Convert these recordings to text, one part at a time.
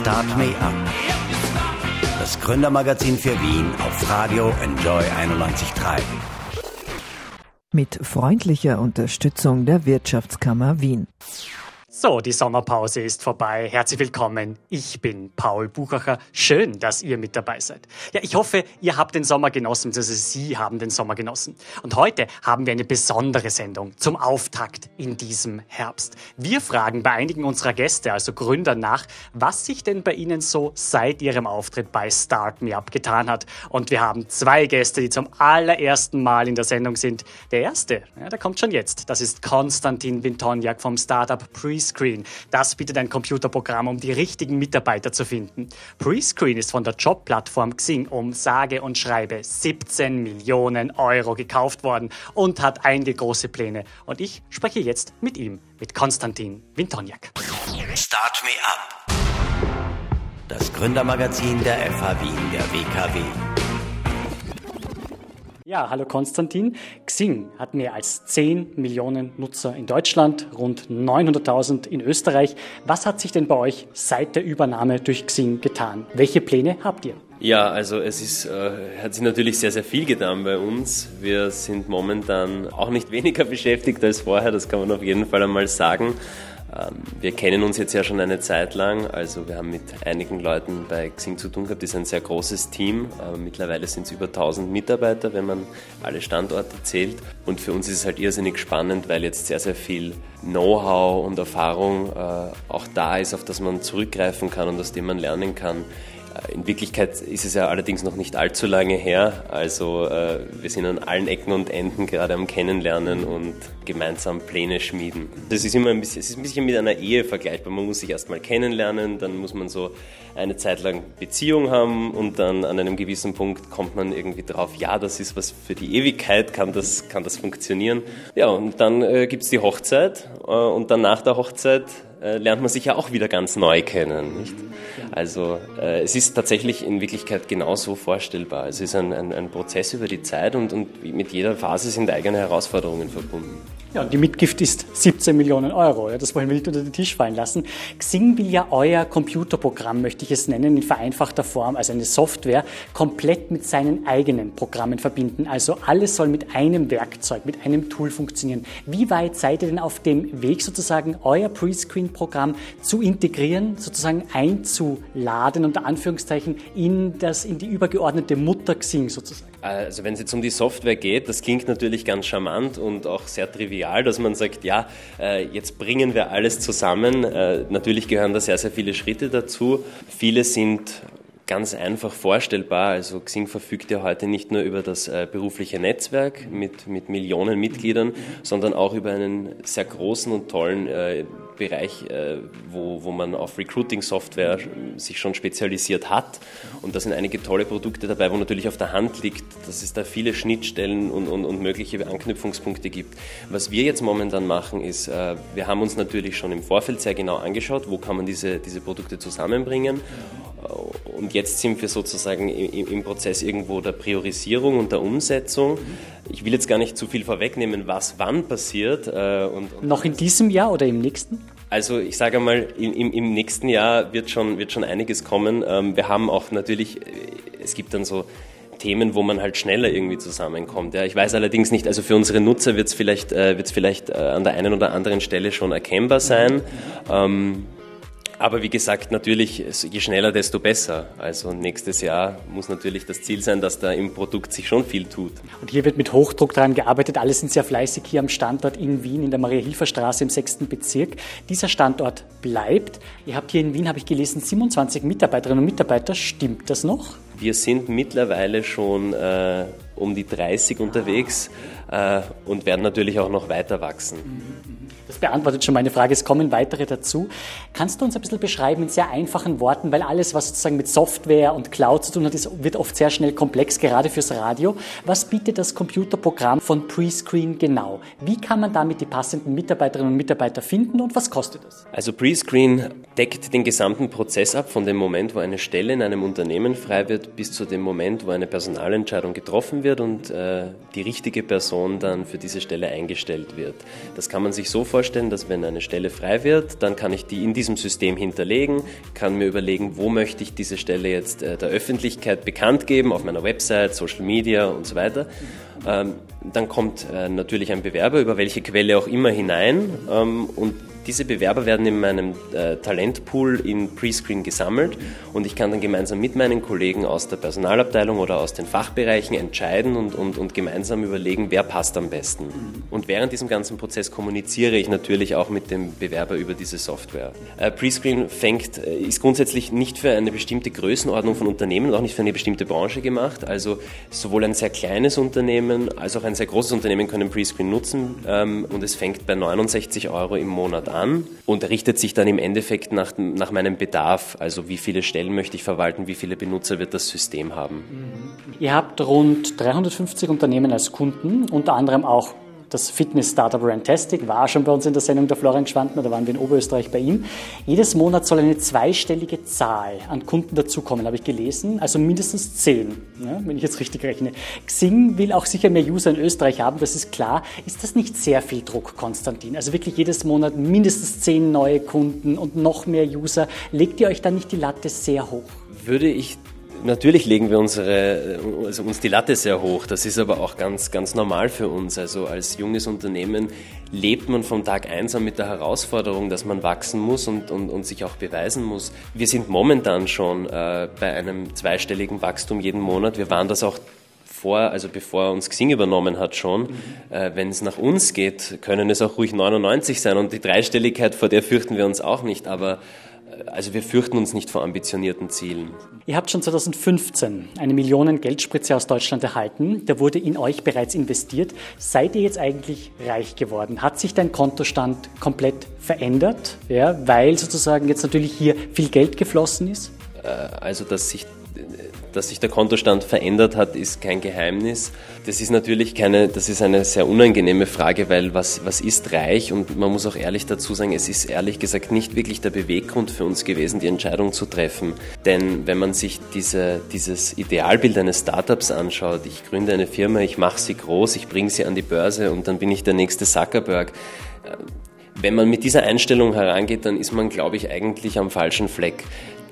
Start Me Up. Das Gründermagazin für Wien auf Radio Enjoy 91.3. Mit freundlicher Unterstützung der Wirtschaftskammer Wien. So, die Sommerpause ist vorbei. Herzlich willkommen. Ich bin Paul Buchacher. Schön, dass ihr mit dabei seid. Ja, ich hoffe, ihr habt den Sommer genossen, also Sie haben den Sommer genossen. Und heute haben wir eine besondere Sendung zum Auftakt in diesem Herbst. Wir fragen bei einigen unserer Gäste, also Gründer, nach, was sich denn bei ihnen so seit ihrem Auftritt bei Start Me Up getan hat. Und wir haben zwei Gäste, die zum allerersten Mal in der Sendung sind. Der erste, ja, der kommt schon jetzt. Das ist Konstantin Wintoniak vom Startup Pre Prescreen. Das bietet ein Computerprogramm, um die richtigen Mitarbeiter zu finden. Prescreen ist von der Jobplattform Xing um sage und schreibe 17 Millionen Euro gekauft worden und hat einige große Pläne. Und ich spreche jetzt mit ihm, mit Konstantin Wintoniak. Start Me Up. Das Gründermagazin der FH Wien, der WKW. Ja, hallo Konstantin. Xing hat mehr als 10 Millionen Nutzer in Deutschland, rund 900.000 in Österreich. Was hat sich denn bei euch seit der Übernahme durch Xing getan? Welche Pläne habt ihr? Ja, also es ist, äh, hat sich natürlich sehr, sehr viel getan bei uns. Wir sind momentan auch nicht weniger beschäftigt als vorher, das kann man auf jeden Fall einmal sagen. Ähm, wir kennen uns jetzt ja schon eine Zeit lang, also wir haben mit einigen Leuten bei Xing zu tun gehabt. Das ist ein sehr großes Team. Mittlerweile sind es über 1000 Mitarbeiter, wenn man alle Standorte zählt. Und für uns ist es halt irrsinnig spannend, weil jetzt sehr, sehr viel Know-how und Erfahrung äh, auch da ist, auf das man zurückgreifen kann und aus dem man lernen kann. In Wirklichkeit ist es ja allerdings noch nicht allzu lange her. Also äh, wir sind an allen Ecken und Enden gerade am Kennenlernen und gemeinsam Pläne schmieden. Das ist immer ein bisschen, es ist ein bisschen mit einer Ehe vergleichbar. Man muss sich erstmal kennenlernen, dann muss man so eine Zeit lang Beziehung haben und dann an einem gewissen Punkt kommt man irgendwie drauf, ja, das ist was für die Ewigkeit, kann das, kann das funktionieren. Ja, und dann äh, gibt es die Hochzeit äh, und dann nach der Hochzeit äh, lernt man sich ja auch wieder ganz neu kennen. Nicht? Also äh, es ist tatsächlich in Wirklichkeit genauso vorstellbar. Es ist ein, ein, ein Prozess über die Zeit und, und mit jeder Phase sind eigene Herausforderungen verbunden. Ja, und die Mitgift ist 17 Millionen Euro. Ja, das wollen wir nicht unter den Tisch fallen lassen. Xing will ja euer Computerprogramm, möchte ich es nennen, in vereinfachter Form, also eine Software, komplett mit seinen eigenen Programmen verbinden. Also alles soll mit einem Werkzeug, mit einem Tool funktionieren. Wie weit seid ihr denn auf dem Weg, sozusagen euer Prescreen-Programm zu integrieren, sozusagen einzuladen, unter Anführungszeichen, in, das, in die übergeordnete Mutter Xing sozusagen? Also wenn es jetzt um die Software geht, das klingt natürlich ganz charmant und auch sehr trivial, dass man sagt, ja, äh, jetzt bringen wir alles zusammen. Äh, natürlich gehören da sehr, sehr viele Schritte dazu. Viele sind ganz einfach vorstellbar. Also Xing verfügt ja heute nicht nur über das äh, berufliche Netzwerk mit, mit Millionen Mitgliedern, sondern auch über einen sehr großen und tollen Bereich, äh, wo, wo man auf Recruiting-Software sich schon spezialisiert hat. Und da sind einige tolle Produkte dabei, wo natürlich auf der Hand liegt, dass es da viele Schnittstellen und, und, und mögliche Anknüpfungspunkte gibt. Was wir jetzt momentan machen, ist, äh, wir haben uns natürlich schon im Vorfeld sehr genau angeschaut, wo kann man diese, diese Produkte zusammenbringen. Und jetzt sind wir sozusagen im Prozess irgendwo der Priorisierung und der Umsetzung. Ich will jetzt gar nicht zu viel vorwegnehmen, was wann passiert. Äh, und, und Noch in diesem Jahr oder im nächsten? Also ich sage mal, im, im, nächsten Jahr wird schon, wird schon einiges kommen. Ähm, wir haben auch natürlich, äh, es gibt dann so Themen, wo man halt schneller irgendwie zusammenkommt. Ja, ich weiß allerdings nicht, also für unsere Nutzer wird es vielleicht, äh, wird's vielleicht an der einen oder anderen Stelle schon erkennbar sein. Ähm, aber wie gesagt, natürlich, je schneller, desto besser. Also nächstes Jahr muss natürlich das Ziel sein, dass da im Produkt sich schon viel tut. Und hier wird mit Hochdruck daran gearbeitet. Alle sind sehr fleißig hier am Standort in Wien, in der Maria-Hilfer-Straße im 6. Bezirk. Dieser Standort bleibt. Ihr habt hier in Wien, habe ich gelesen, 27 Mitarbeiterinnen und Mitarbeiter. Stimmt das noch? Wir sind mittlerweile schon äh, um die 30 unterwegs äh, und werden natürlich auch noch weiter wachsen. Das beantwortet schon meine Frage. Es kommen weitere dazu. Kannst du uns ein bisschen beschreiben in sehr einfachen Worten, weil alles, was sozusagen mit Software und Cloud zu tun hat, ist, wird oft sehr schnell komplex, gerade fürs Radio. Was bietet das Computerprogramm von Prescreen genau? Wie kann man damit die passenden Mitarbeiterinnen und Mitarbeiter finden und was kostet es? Also Prescreen deckt den gesamten Prozess ab, von dem Moment, wo eine Stelle in einem Unternehmen frei wird, bis zu dem Moment, wo eine Personalentscheidung getroffen wird und äh, die richtige Person Person dann für diese Stelle eingestellt wird. Das kann man sich so vorstellen, dass wenn eine Stelle frei wird, dann kann ich die in diesem System hinterlegen, kann mir überlegen, wo möchte ich diese Stelle jetzt äh, der Öffentlichkeit bekannt geben, auf meiner Website, Social Media und so weiter. Ähm, dann kommt äh, natürlich ein Bewerber über welche Quelle auch immer hinein ähm, und diese Bewerber werden in meinem äh, Talentpool in Prescreen gesammelt und ich kann dann gemeinsam mit meinen Kollegen aus der Personalabteilung oder aus den Fachbereichen entscheiden und, und, und gemeinsam überlegen, wer passt am besten. Und während diesem ganzen Prozess kommuniziere ich natürlich auch mit dem Bewerber über diese Software. Äh, Prescreen fängt, äh, ist grundsätzlich nicht für eine bestimmte Größenordnung von Unternehmen, auch nicht für eine bestimmte Branche gemacht. Also sowohl ein sehr kleines Unternehmen als auch ein sehr großes Unternehmen können Prescreen nutzen ähm, und es fängt bei 69 Euro im Monat an an und richtet sich dann im Endeffekt nach, nach meinem Bedarf, also wie viele Stellen möchte ich verwalten, wie viele Benutzer wird das System haben. Mhm. Ihr habt rund 350 Unternehmen als Kunden, unter anderem auch das Fitness-Startup Rantastic war schon bei uns in der Sendung der Florian Schwantner, da waren wir in Oberösterreich bei ihm. Jedes Monat soll eine zweistellige Zahl an Kunden dazukommen, habe ich gelesen, also mindestens zehn, ja, wenn ich jetzt richtig rechne. Xing will auch sicher mehr User in Österreich haben, das ist klar. Ist das nicht sehr viel Druck, Konstantin? Also wirklich jedes Monat mindestens zehn neue Kunden und noch mehr User. Legt ihr euch da nicht die Latte sehr hoch? Würde ich Natürlich legen wir unsere, also uns die Latte sehr hoch. Das ist aber auch ganz, ganz normal für uns. Also als junges Unternehmen lebt man von Tag eins an mit der Herausforderung, dass man wachsen muss und, und, und sich auch beweisen muss. Wir sind momentan schon äh, bei einem zweistelligen Wachstum jeden Monat. Wir waren das auch vor, also bevor uns Xing übernommen hat schon. Mhm. Äh, Wenn es nach uns geht, können es auch ruhig 99 sein und die Dreistelligkeit, vor der fürchten wir uns auch nicht. Aber also wir fürchten uns nicht vor ambitionierten Zielen. Ihr habt schon 2015 eine Millionen Geldspritze aus Deutschland erhalten. Da wurde in euch bereits investiert. Seid ihr jetzt eigentlich reich geworden? Hat sich dein Kontostand komplett verändert? Ja, weil sozusagen jetzt natürlich hier viel Geld geflossen ist? Äh, also, dass sich dass sich der Kontostand verändert hat, ist kein Geheimnis. Das ist natürlich keine, das ist eine sehr unangenehme Frage, weil was, was ist reich? Und man muss auch ehrlich dazu sagen, es ist ehrlich gesagt nicht wirklich der Beweggrund für uns gewesen, die Entscheidung zu treffen. Denn wenn man sich diese, dieses Idealbild eines Startups anschaut, ich gründe eine Firma, ich mache sie groß, ich bringe sie an die Börse und dann bin ich der nächste Zuckerberg äh, wenn man mit dieser Einstellung herangeht, dann ist man, glaube ich, eigentlich am falschen Fleck.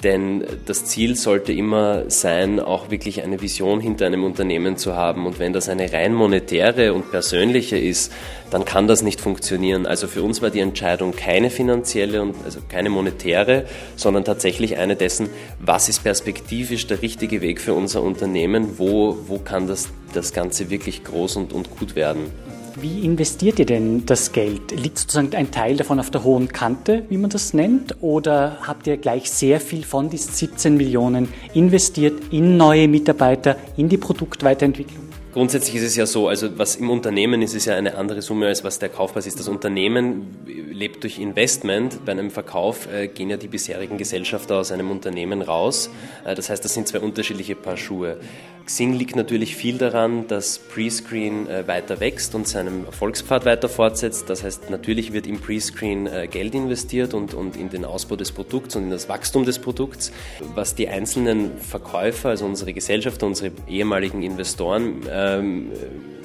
Denn das Ziel sollte immer sein, auch wirklich eine Vision hinter einem Unternehmen zu haben. Und wenn das eine rein monetäre und persönliche ist, dann kann das nicht funktionieren. Also für uns war die Entscheidung keine finanzielle und also keine monetäre, sondern tatsächlich eine dessen, was ist perspektivisch der richtige Weg für unser Unternehmen, wo, wo kann das, das Ganze wirklich groß und, und gut werden. Wie investiert ihr denn das Geld? Liegt sozusagen ein Teil davon auf der hohen Kante, wie man das nennt? Oder habt ihr gleich sehr viel von diesen 17 Millionen investiert in neue Mitarbeiter, in die Produktweiterentwicklung? Grundsätzlich ist es ja so, also was im Unternehmen ist, ist ja eine andere Summe, als was der Kaufpreis ist. Das Unternehmen lebt durch Investment. Bei einem Verkauf äh, gehen ja die bisherigen Gesellschafter aus einem Unternehmen raus. Äh, das heißt, das sind zwei unterschiedliche Paar Schuhe. Xing liegt natürlich viel daran, dass Prescreen äh, weiter wächst und seinem Erfolgspfad weiter fortsetzt. Das heißt, natürlich wird im Prescreen äh, Geld investiert und, und in den Ausbau des Produkts und in das Wachstum des Produkts. Was die einzelnen Verkäufer, also unsere Gesellschafter, unsere ehemaligen Investoren ähm,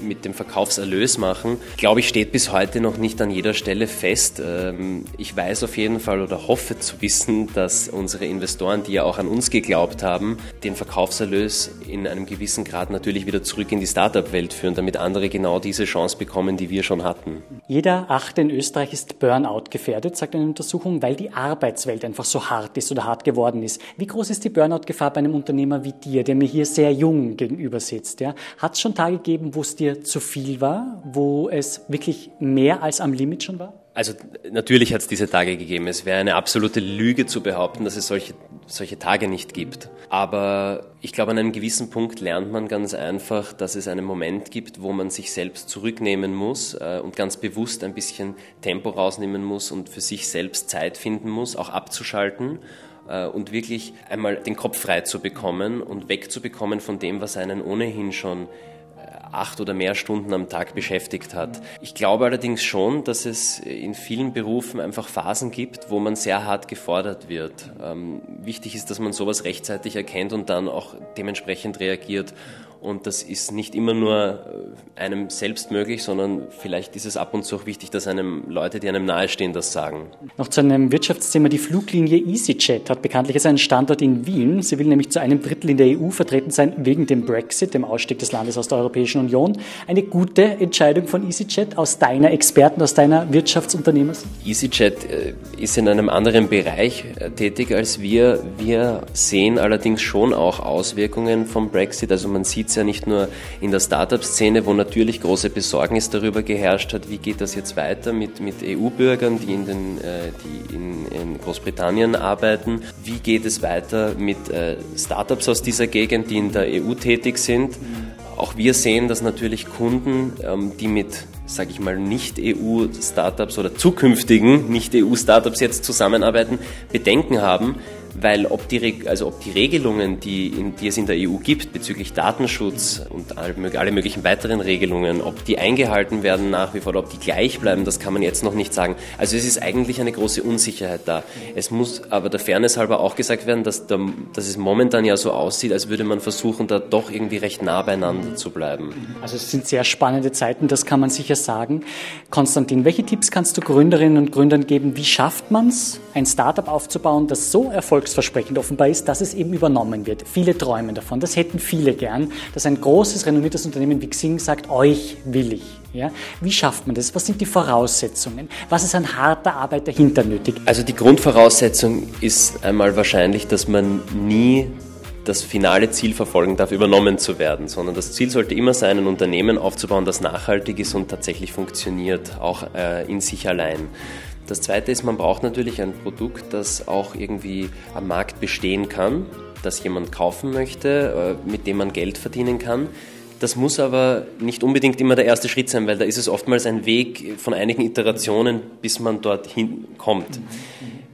mit dem Verkaufserlös machen, glaube ich, steht bis heute noch nicht an jeder Stelle fest. Ähm, ich weiß auf jeden Fall oder hoffe zu wissen, dass unsere Investoren, die ja auch an uns geglaubt haben, den Verkaufserlös in einem gewissen Grad natürlich wieder zurück in die Startup-Welt führen, damit andere genau diese Chance bekommen, die wir schon hatten. Jeder Achte in Österreich ist Burnout gefährdet, sagt eine Untersuchung, weil die Arbeitswelt einfach so hart ist oder hart geworden ist. Wie groß ist die Burnout-Gefahr bei einem Unternehmer wie dir, der mir hier sehr jung gegenüber sitzt? Ja? Hat es schon Tage gegeben, wo es dir zu viel war, wo es wirklich mehr als am Limit schon war? Also natürlich hat es diese Tage gegeben. Es wäre eine absolute Lüge zu behaupten, dass es solche, solche Tage nicht gibt. Aber ich glaube, an einem gewissen Punkt lernt man ganz einfach, dass es einen Moment gibt, wo man sich selbst zurücknehmen muss äh, und ganz bewusst ein bisschen Tempo rausnehmen muss und für sich selbst Zeit finden muss, auch abzuschalten äh, und wirklich einmal den Kopf frei zu bekommen und wegzubekommen von dem, was einen ohnehin schon acht oder mehr Stunden am Tag beschäftigt hat. Ich glaube allerdings schon, dass es in vielen Berufen einfach Phasen gibt, wo man sehr hart gefordert wird. Ähm, wichtig ist, dass man sowas rechtzeitig erkennt und dann auch dementsprechend reagiert. Und das ist nicht immer nur äh, einem selbst möglich, sondern vielleicht ist es ab und zu auch wichtig, dass einem Leute, die einem nahestehen, das sagen. Noch zu einem Wirtschaftsthema. Die Fluglinie EasyJet hat bekanntlich jetzt einen Standort in Wien. Sie will nämlich zu einem Drittel in der EU vertreten sein wegen dem Brexit, dem Ausstieg des Landes aus der Europäischen Union. Eine gute Entscheidung von EasyJet aus deiner Experten, aus deiner Wirtschaftsunternehmers? EasyJet äh, ist in einem anderen Bereich äh, tätig als wir. Wir sehen allerdings schon auch Auswirkungen vom Brexit. Also man sieht es ja nicht nur in der Startup-Szene, wo natürlich große Besorgnis darüber geherrscht hat, wie geht das jetzt weiter mit, mit EU-Bürgern, die, in, den, äh, die in, in, Großbritannien arbeiten. Wie geht es weiter mit äh, Startups aus dieser Gegend, die in der EU tätig sind? Auch wir sehen, dass natürlich Kunden, ähm, die mit, sage ich mal, Nicht-EU-Startups oder zukünftigen Nicht-EU-Startups jetzt zusammenarbeiten, Bedenken haben, weil ob die, also ob die Regelungen, die, in, die es in der EU gibt bezüglich Datenschutz und alle möglichen weiteren Regelungen, ob die eingehalten werden nach wie vor oder ob die gleich bleiben, das kann man jetzt noch nicht sagen. Also es ist eigentlich eine große Unsicherheit da. Es muss aber der Fairness halber auch gesagt werden, dass, der, dass es momentan ja so aussieht, als würde man versuchen, da doch irgendwie recht nah beieinander zu bleiben. Also es sind sehr spannende Zeiten, das kann man sicher sagen. Konstantin, welche Tipps kannst du Gründerinnen und Gründern geben? Wie schafft man es, ein Startup aufzubauen, das so erfolgreich erfolgsversprechend offenbar ist, dass es eben übernommen wird. Viele träumen davon. Das hätten viele gern, dass ein großes, renommiertes Unternehmen wie Xing sagt, euch will ich. Ja? Wie schafft man das? Was sind die Voraussetzungen? Was ist an harter Arbeit dahinter nötig? Also die Grundvoraussetzung ist einmal wahrscheinlich, dass man nie das finale Ziel verfolgen darf, übernommen zu werden, sondern das Ziel sollte immer sein, ein Unternehmen aufzubauen, das nachhaltig ist und tatsächlich funktioniert, auch äh, in sich allein. Das Zweite ist, man braucht natürlich ein Produkt, das auch irgendwie am Markt bestehen kann, das jemand kaufen möchte, äh, mit dem man Geld verdienen kann. Das muss aber nicht unbedingt immer der erste Schritt sein, weil da ist es oftmals ein Weg von einigen Iterationen, bis man dorthin kommt.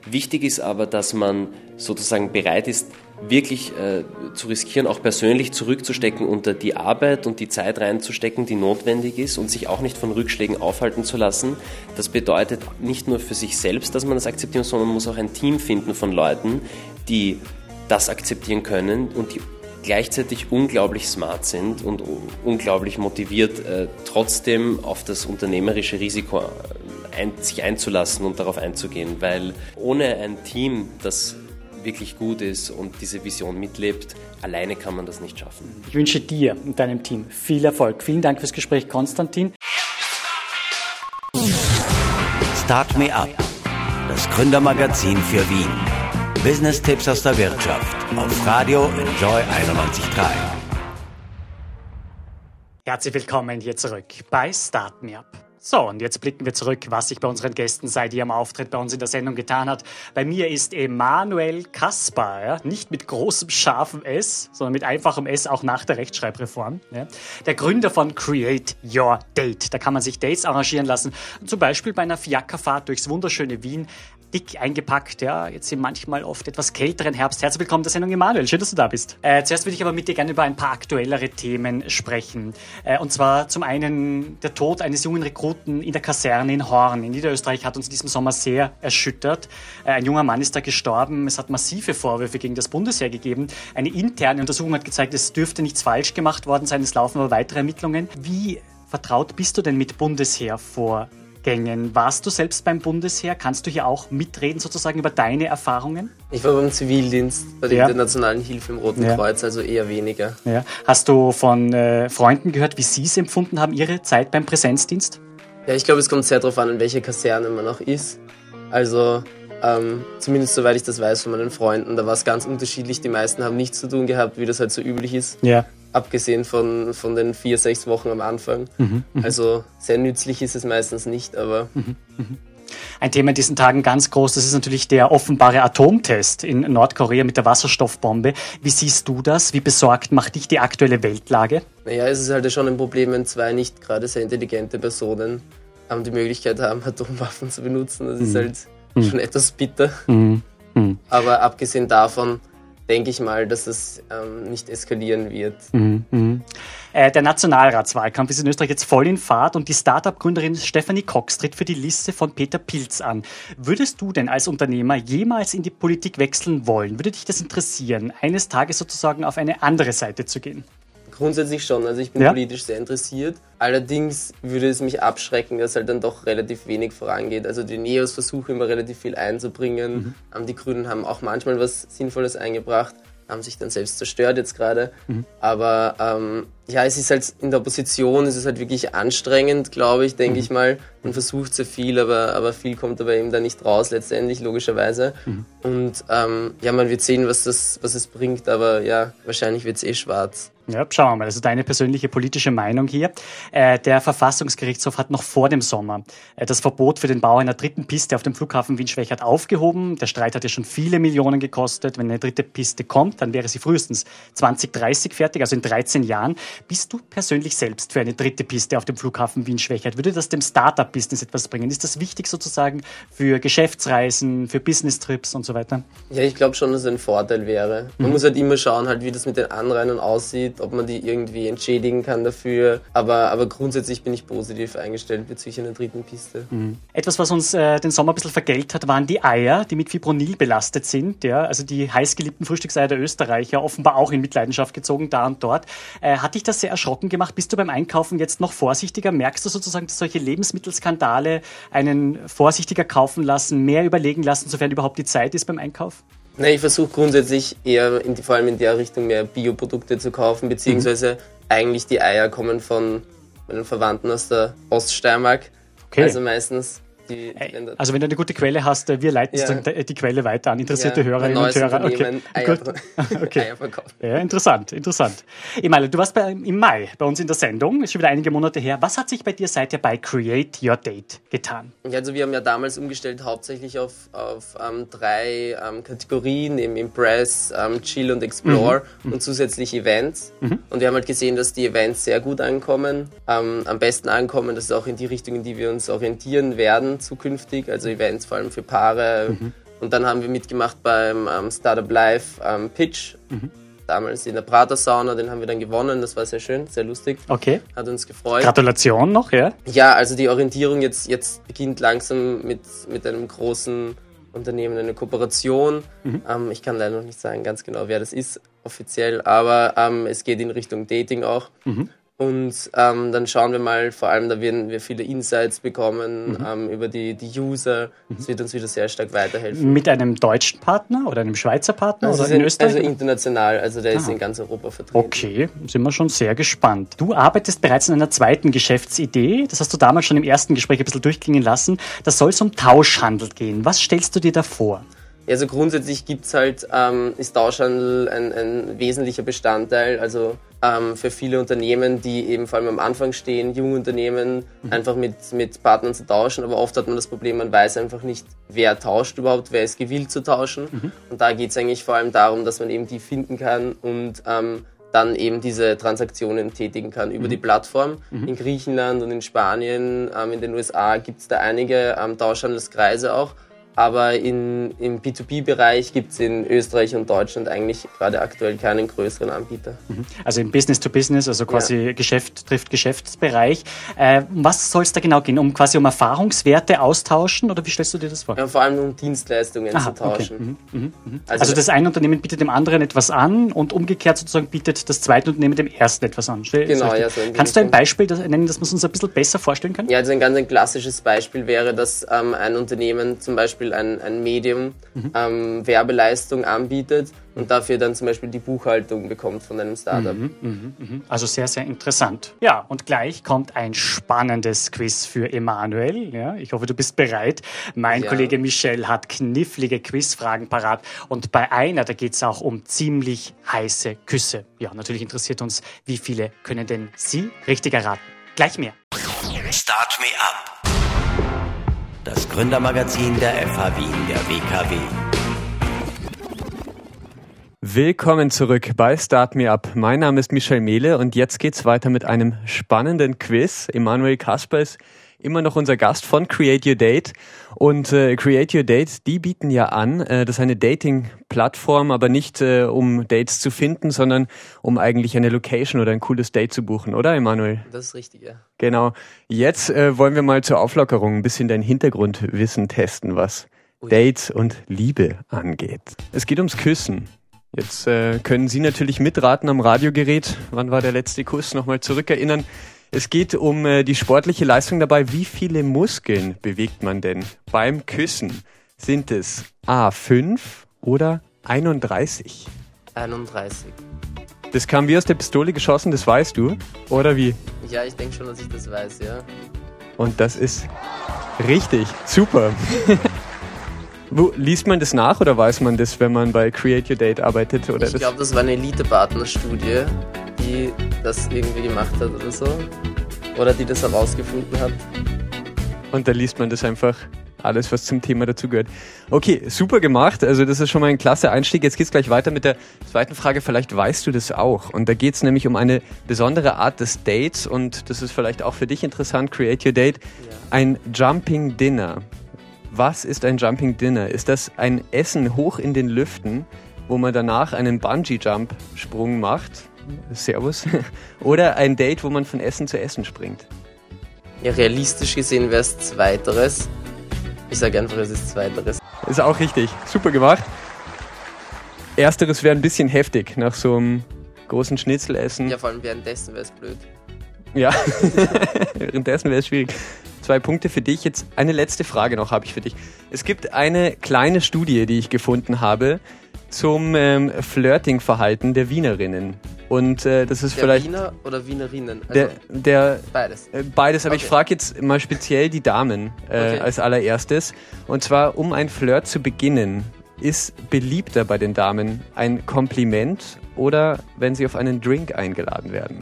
Wichtig ist aber, dass man sozusagen bereit ist, wirklich äh, zu riskieren, auch persönlich zurückzustecken unter die Arbeit und die Zeit reinzustecken, die notwendig ist und sich auch nicht von Rückschlägen aufhalten zu lassen. Das bedeutet nicht nur für sich selbst, dass man das akzeptieren muss, sondern man muss auch ein Team finden von Leuten, die das akzeptieren können und die gleichzeitig unglaublich smart sind und unglaublich motiviert, äh, trotzdem auf das unternehmerische Risiko äh, ein, sich einzulassen und darauf einzugehen, weil ohne ein Team, das wirklich gut ist und diese Vision mitlebt, alleine kann man das nicht schaffen. Ich wünsche dir und deinem Team viel Erfolg. Vielen Dank fürs Gespräch, Konstantin. Start Me Up, das Gründermagazin für Wien. Business-Tipps aus der Wirtschaft auf Radio Enjoy 91.3. Herzlich willkommen hier zurück bei Start Me Up. So, und jetzt blicken wir zurück, was sich bei unseren Gästen seit ihrem Auftritt bei uns in der Sendung getan hat. Bei mir ist Emanuel Kaspar, ja? nicht mit großem scharfen S, sondern mit einfachem S auch nach der Rechtschreibreform. Ja? Der Gründer von Create Your Date. Da kann man sich Dates arrangieren lassen, zum Beispiel bei einer Fiakerfahrt durchs wunderschöne Wien dick eingepackt, ja, jetzt im manchmal oft etwas kälteren Herbst. Herzlich willkommen der Sendung Emanuel, schön, dass du da bist. Äh, zuerst würde ich aber mit dir gerne über ein paar aktuellere Themen sprechen. Äh, und zwar zum einen der Tod eines jungen Rekruten in der Kaserne in Horn in Niederösterreich hat uns in diesem Sommer sehr erschüttert. Äh, ein junger Mann ist da gestorben, es hat massive Vorwürfe gegen das Bundesheer gegeben. Eine interne Untersuchung hat gezeigt, es dürfte nichts falsch gemacht worden sein, es laufen aber weitere Ermittlungen. Wie vertraut bist du denn mit Bundesheer vor Gängen. Warst du selbst beim Bundesheer? Kannst du hier auch mitreden sozusagen über deine Erfahrungen? Ich war beim Zivildienst bei der ja. Internationalen Hilfe im Roten ja. Kreuz, also eher weniger. Ja. Hast du von äh, Freunden gehört, wie sie es empfunden haben, ihre Zeit beim Präsenzdienst? Ja, ich glaube, es kommt sehr darauf an, in welcher Kaserne man auch ist. Also ähm, zumindest soweit ich das weiß von meinen Freunden, da war es ganz unterschiedlich. Die meisten haben nichts zu tun gehabt, wie das halt so üblich ist. Ja abgesehen von, von den vier, sechs Wochen am Anfang. Mhm, mh. Also sehr nützlich ist es meistens nicht, aber. Mhm, mh. Ein Thema in diesen Tagen ganz groß, das ist natürlich der offenbare Atomtest in Nordkorea mit der Wasserstoffbombe. Wie siehst du das? Wie besorgt macht dich die aktuelle Weltlage? Naja, es ist halt schon ein Problem, wenn zwei nicht gerade sehr intelligente Personen haben die Möglichkeit haben, Atomwaffen zu benutzen. Das mhm. ist halt mhm. schon etwas bitter. Mhm. mhm. Aber abgesehen davon denke ich mal, dass es ähm, nicht eskalieren wird. Mhm, mh. äh, der Nationalratswahlkampf ist in Österreich jetzt voll in Fahrt und die Start-up-Gründerin Stephanie Cox tritt für die Liste von Peter Pilz an. Würdest du denn als Unternehmer jemals in die Politik wechseln wollen? Würde dich das interessieren, eines Tages sozusagen auf eine andere Seite zu gehen? Grundsätzlich schon. Also ich bin ja? politisch sehr interessiert. Allerdings würde es mich abschrecken, dass halt dann doch relativ wenig vorangeht. Also die Neos versuchen immer relativ viel einzubringen. Mhm. Die Grünen haben auch manchmal was Sinnvolles eingebracht haben sich dann selbst zerstört jetzt gerade. Mhm. Aber ähm, ja, es ist halt in der Opposition, es ist halt wirklich anstrengend, glaube ich, denke mhm. ich mal. Man versucht sehr viel, aber, aber viel kommt aber eben da nicht raus letztendlich, logischerweise. Mhm. Und ähm, ja, man wird sehen, was, das, was es bringt, aber ja, wahrscheinlich wird es eh schwarz. Ja, schauen wir mal. Also deine persönliche politische Meinung hier. Äh, der Verfassungsgerichtshof hat noch vor dem Sommer äh, das Verbot für den Bau einer dritten Piste auf dem Flughafen Wien-Schwächert aufgehoben. Der Streit hat ja schon viele Millionen gekostet. Wenn eine dritte Piste kommt, dann wäre sie frühestens 2030 fertig, also in 13 Jahren. Bist du persönlich selbst für eine dritte Piste auf dem Flughafen Wien-Schwächert? Würde das dem Startup-Business etwas bringen? Ist das wichtig sozusagen für Geschäftsreisen, für Business-Trips und so weiter? Ja, ich glaube schon, dass es ein Vorteil wäre. Man mhm. muss halt immer schauen, halt, wie das mit den Anrainern aussieht ob man die irgendwie entschädigen kann dafür. Aber, aber grundsätzlich bin ich positiv eingestellt bezüglich einer dritten Piste. Mhm. Etwas, was uns äh, den Sommer ein bisschen vergällt hat, waren die Eier, die mit Fibronil belastet sind. Ja? Also die heißgeliebten Frühstückseier der Österreicher, offenbar auch in Mitleidenschaft gezogen, da und dort. Äh, hat dich das sehr erschrocken gemacht? Bist du beim Einkaufen jetzt noch vorsichtiger? Merkst du sozusagen, dass solche Lebensmittelskandale einen vorsichtiger kaufen lassen, mehr überlegen lassen, sofern überhaupt die Zeit ist beim Einkauf? Nein, ich versuche grundsätzlich eher in, vor allem in der Richtung mehr Bioprodukte zu kaufen, beziehungsweise mhm. eigentlich die Eier kommen von meinen Verwandten aus der Oststeiermark. Okay. Also meistens die, wenn also wenn du eine gute Quelle hast, äh, wir leiten ja. die Quelle weiter an interessierte ja, Hörerinnen und Hörer. Okay. Eier, okay. Ja, interessant, interessant. Emanuel, du warst bei, im Mai bei uns in der Sendung, ist schon wieder einige Monate her. Was hat sich bei dir seither bei Create Your Date getan? Ja, also wir haben ja damals umgestellt hauptsächlich auf, auf ähm, drei ähm, Kategorien, eben Impress, ähm, Chill und Explore mhm. und zusätzlich Events. Mhm. Und wir haben halt gesehen, dass die Events sehr gut ankommen, am besten ankommen. Das ist auch in die Richtung, in die wir uns orientieren werden zukünftig, also Events vor allem für Paare. Mhm. Und dann haben wir mitgemacht beim ähm, Startup Live ähm, Pitch. Mhm. Damals in der Prater Sauna, den haben wir dann gewonnen. Das war sehr schön, sehr lustig. Okay. Hat uns gefreut. Gratulation noch, ja? Ja, also die Orientierung jetzt, jetzt beginnt langsam mit, mit einem großen Unternehmen, eine Kooperation. Mhm. Ähm, ich kann leider noch nicht sagen ganz genau, wer das ist offiziell, aber ähm, es geht in Richtung Dating auch. Mhm. Und ähm, dann schauen wir mal, vor allem da werden wir viele Insights bekommen mhm. ähm, über die, die User. Das mhm. wird uns wieder sehr stark weiterhelfen. Mit einem deutschen Partner oder einem Schweizer Partner also oder in, Österreich? Also international, also der ah. ist in ganz Europa vertreten. Okay, sind wir schon sehr gespannt. Du arbeitest bereits an einer zweiten Geschäftsidee. Das hast du damals schon im ersten Gespräch ein bisschen durchklingen lassen. Das soll es um Tauschhandel gehen. Was stellst du dir da vor? Also grundsätzlich gibt's halt, ähm, ist Tauschhandel ein, ein wesentlicher Bestandteil. Also ähm, für viele Unternehmen, die eben vor allem am Anfang stehen, junge Unternehmen, mhm. einfach mit, mit Partnern zu tauschen. Aber oft hat man das Problem, man weiß einfach nicht, wer tauscht überhaupt, wer ist gewillt zu tauschen. Mhm. Und da geht's eigentlich vor allem darum, dass man eben die finden kann und ähm, dann eben diese Transaktionen tätigen kann über mhm. die Plattform. Mhm. In Griechenland und in Spanien, ähm, in den USA gibt's da einige ähm, Tauschhandelskreise auch. Aber in, im B2B-Bereich gibt es in Österreich und Deutschland eigentlich gerade aktuell keinen größeren Anbieter. Mhm. Also im Business to Business, also quasi ja. Geschäft trifft Geschäftsbereich. Äh, was soll es da genau gehen? Um quasi um Erfahrungswerte austauschen oder wie stellst du dir das vor? Ja, vor allem um Dienstleistungen Aha, zu tauschen. Okay. Mhm, mhm, mhm. Also, also, das eine Unternehmen bietet dem anderen etwas an und umgekehrt sozusagen bietet das zweite Unternehmen dem ersten etwas an. Genau, ja, so Kannst du ein Beispiel nennen, dass wir uns ein bisschen besser vorstellen können? Ja, also ein ganz ein klassisches Beispiel wäre, dass ähm, ein Unternehmen zum Beispiel Beispiel ein, ein Medium mhm. ähm, Werbeleistung anbietet und dafür dann zum Beispiel die Buchhaltung bekommt von einem Startup. Mhm, mh, mh. Also sehr, sehr interessant. Ja, und gleich kommt ein spannendes Quiz für Emanuel. Ja, ich hoffe, du bist bereit. Mein ja. Kollege Michel hat knifflige Quizfragen parat und bei einer, da geht es auch um ziemlich heiße Küsse. Ja, natürlich interessiert uns, wie viele können denn Sie richtig erraten? Gleich mehr. Start me up das Gründermagazin der FH Wien, der WKW. Willkommen zurück bei Start Me Up. Mein Name ist Michel Mehle und jetzt geht's weiter mit einem spannenden Quiz. Emanuel Kasper ist immer noch unser Gast von Create Your Date. Und äh, Create Your Date, die bieten ja an, äh, das ist eine Dating-Plattform, aber nicht äh, um Dates zu finden, sondern um eigentlich eine Location oder ein cooles Date zu buchen, oder Emanuel? Das ist richtig, ja. Genau. Jetzt äh, wollen wir mal zur Auflockerung ein bisschen dein Hintergrundwissen testen, was Ui. Dates und Liebe angeht. Es geht ums Küssen. Jetzt äh, können Sie natürlich mitraten am Radiogerät. Wann war der letzte Kuss? Nochmal zurückerinnern. Es geht um äh, die sportliche Leistung dabei. Wie viele Muskeln bewegt man denn beim Küssen? Sind es A5 oder 31? 31. Das kam wie aus der Pistole geschossen, das weißt du, oder wie? Ja, ich denke schon, dass ich das weiß, ja. Und das ist richtig, super. Wo, liest man das nach oder weiß man das, wenn man bei Create Your Date arbeitet? Oder ich glaube, das war eine Elite-Partner-Studie, die das irgendwie gemacht hat oder so. Oder die das herausgefunden hat. Und da liest man das einfach alles, was zum Thema dazugehört. Okay, super gemacht. Also das ist schon mal ein klasse Einstieg. Jetzt geht's gleich weiter mit der zweiten Frage. Vielleicht weißt du das auch. Und da geht's nämlich um eine besondere Art des Dates. Und das ist vielleicht auch für dich interessant, Create Your Date. Ja. Ein Jumping Dinner. Was ist ein Jumping Dinner? Ist das ein Essen hoch in den Lüften, wo man danach einen Bungee-Jump-Sprung macht? Servus. Oder ein Date, wo man von Essen zu Essen springt? Ja, realistisch gesehen wäre es Zweiteres. Ich sage einfach, es ist Zweiteres. Ist auch richtig. Super gemacht. Ersteres wäre ein bisschen heftig nach so einem großen Schnitzelessen. Ja, vor allem währenddessen wäre es blöd. Ja, währenddessen wäre es schwierig zwei Punkte für dich. Jetzt eine letzte Frage noch habe ich für dich. Es gibt eine kleine Studie, die ich gefunden habe zum ähm, Flirting-Verhalten der Wienerinnen. Und äh, das ist der vielleicht. Wiener oder Wienerinnen? Also der, der, beides. Äh, beides, aber okay. ich frage jetzt mal speziell die Damen äh, okay. als allererstes. Und zwar, um ein Flirt zu beginnen, ist beliebter bei den Damen ein Kompliment oder wenn sie auf einen Drink eingeladen werden?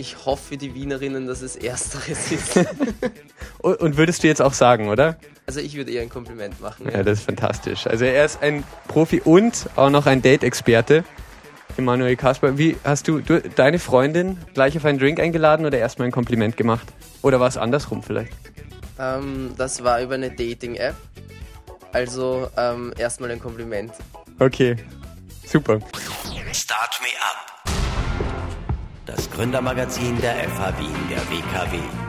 Ich hoffe für die Wienerinnen, dass es Ersteres ist. und würdest du jetzt auch sagen, oder? Also ich würde eher ein Kompliment machen. Ja, ja das ist fantastisch. Also er ist ein Profi und auch noch ein Date-Experte. Emanuel Kasper, wie hast du, du, deine Freundin gleich auf einen Drink eingeladen oder erstmal ein Kompliment gemacht? Oder war es andersrum vielleicht? Ähm, das war über eine Dating-App. Also ähm, erstmal ein Kompliment. Okay, super. Start me up das Gründermagazin der FH Wien, der WKW.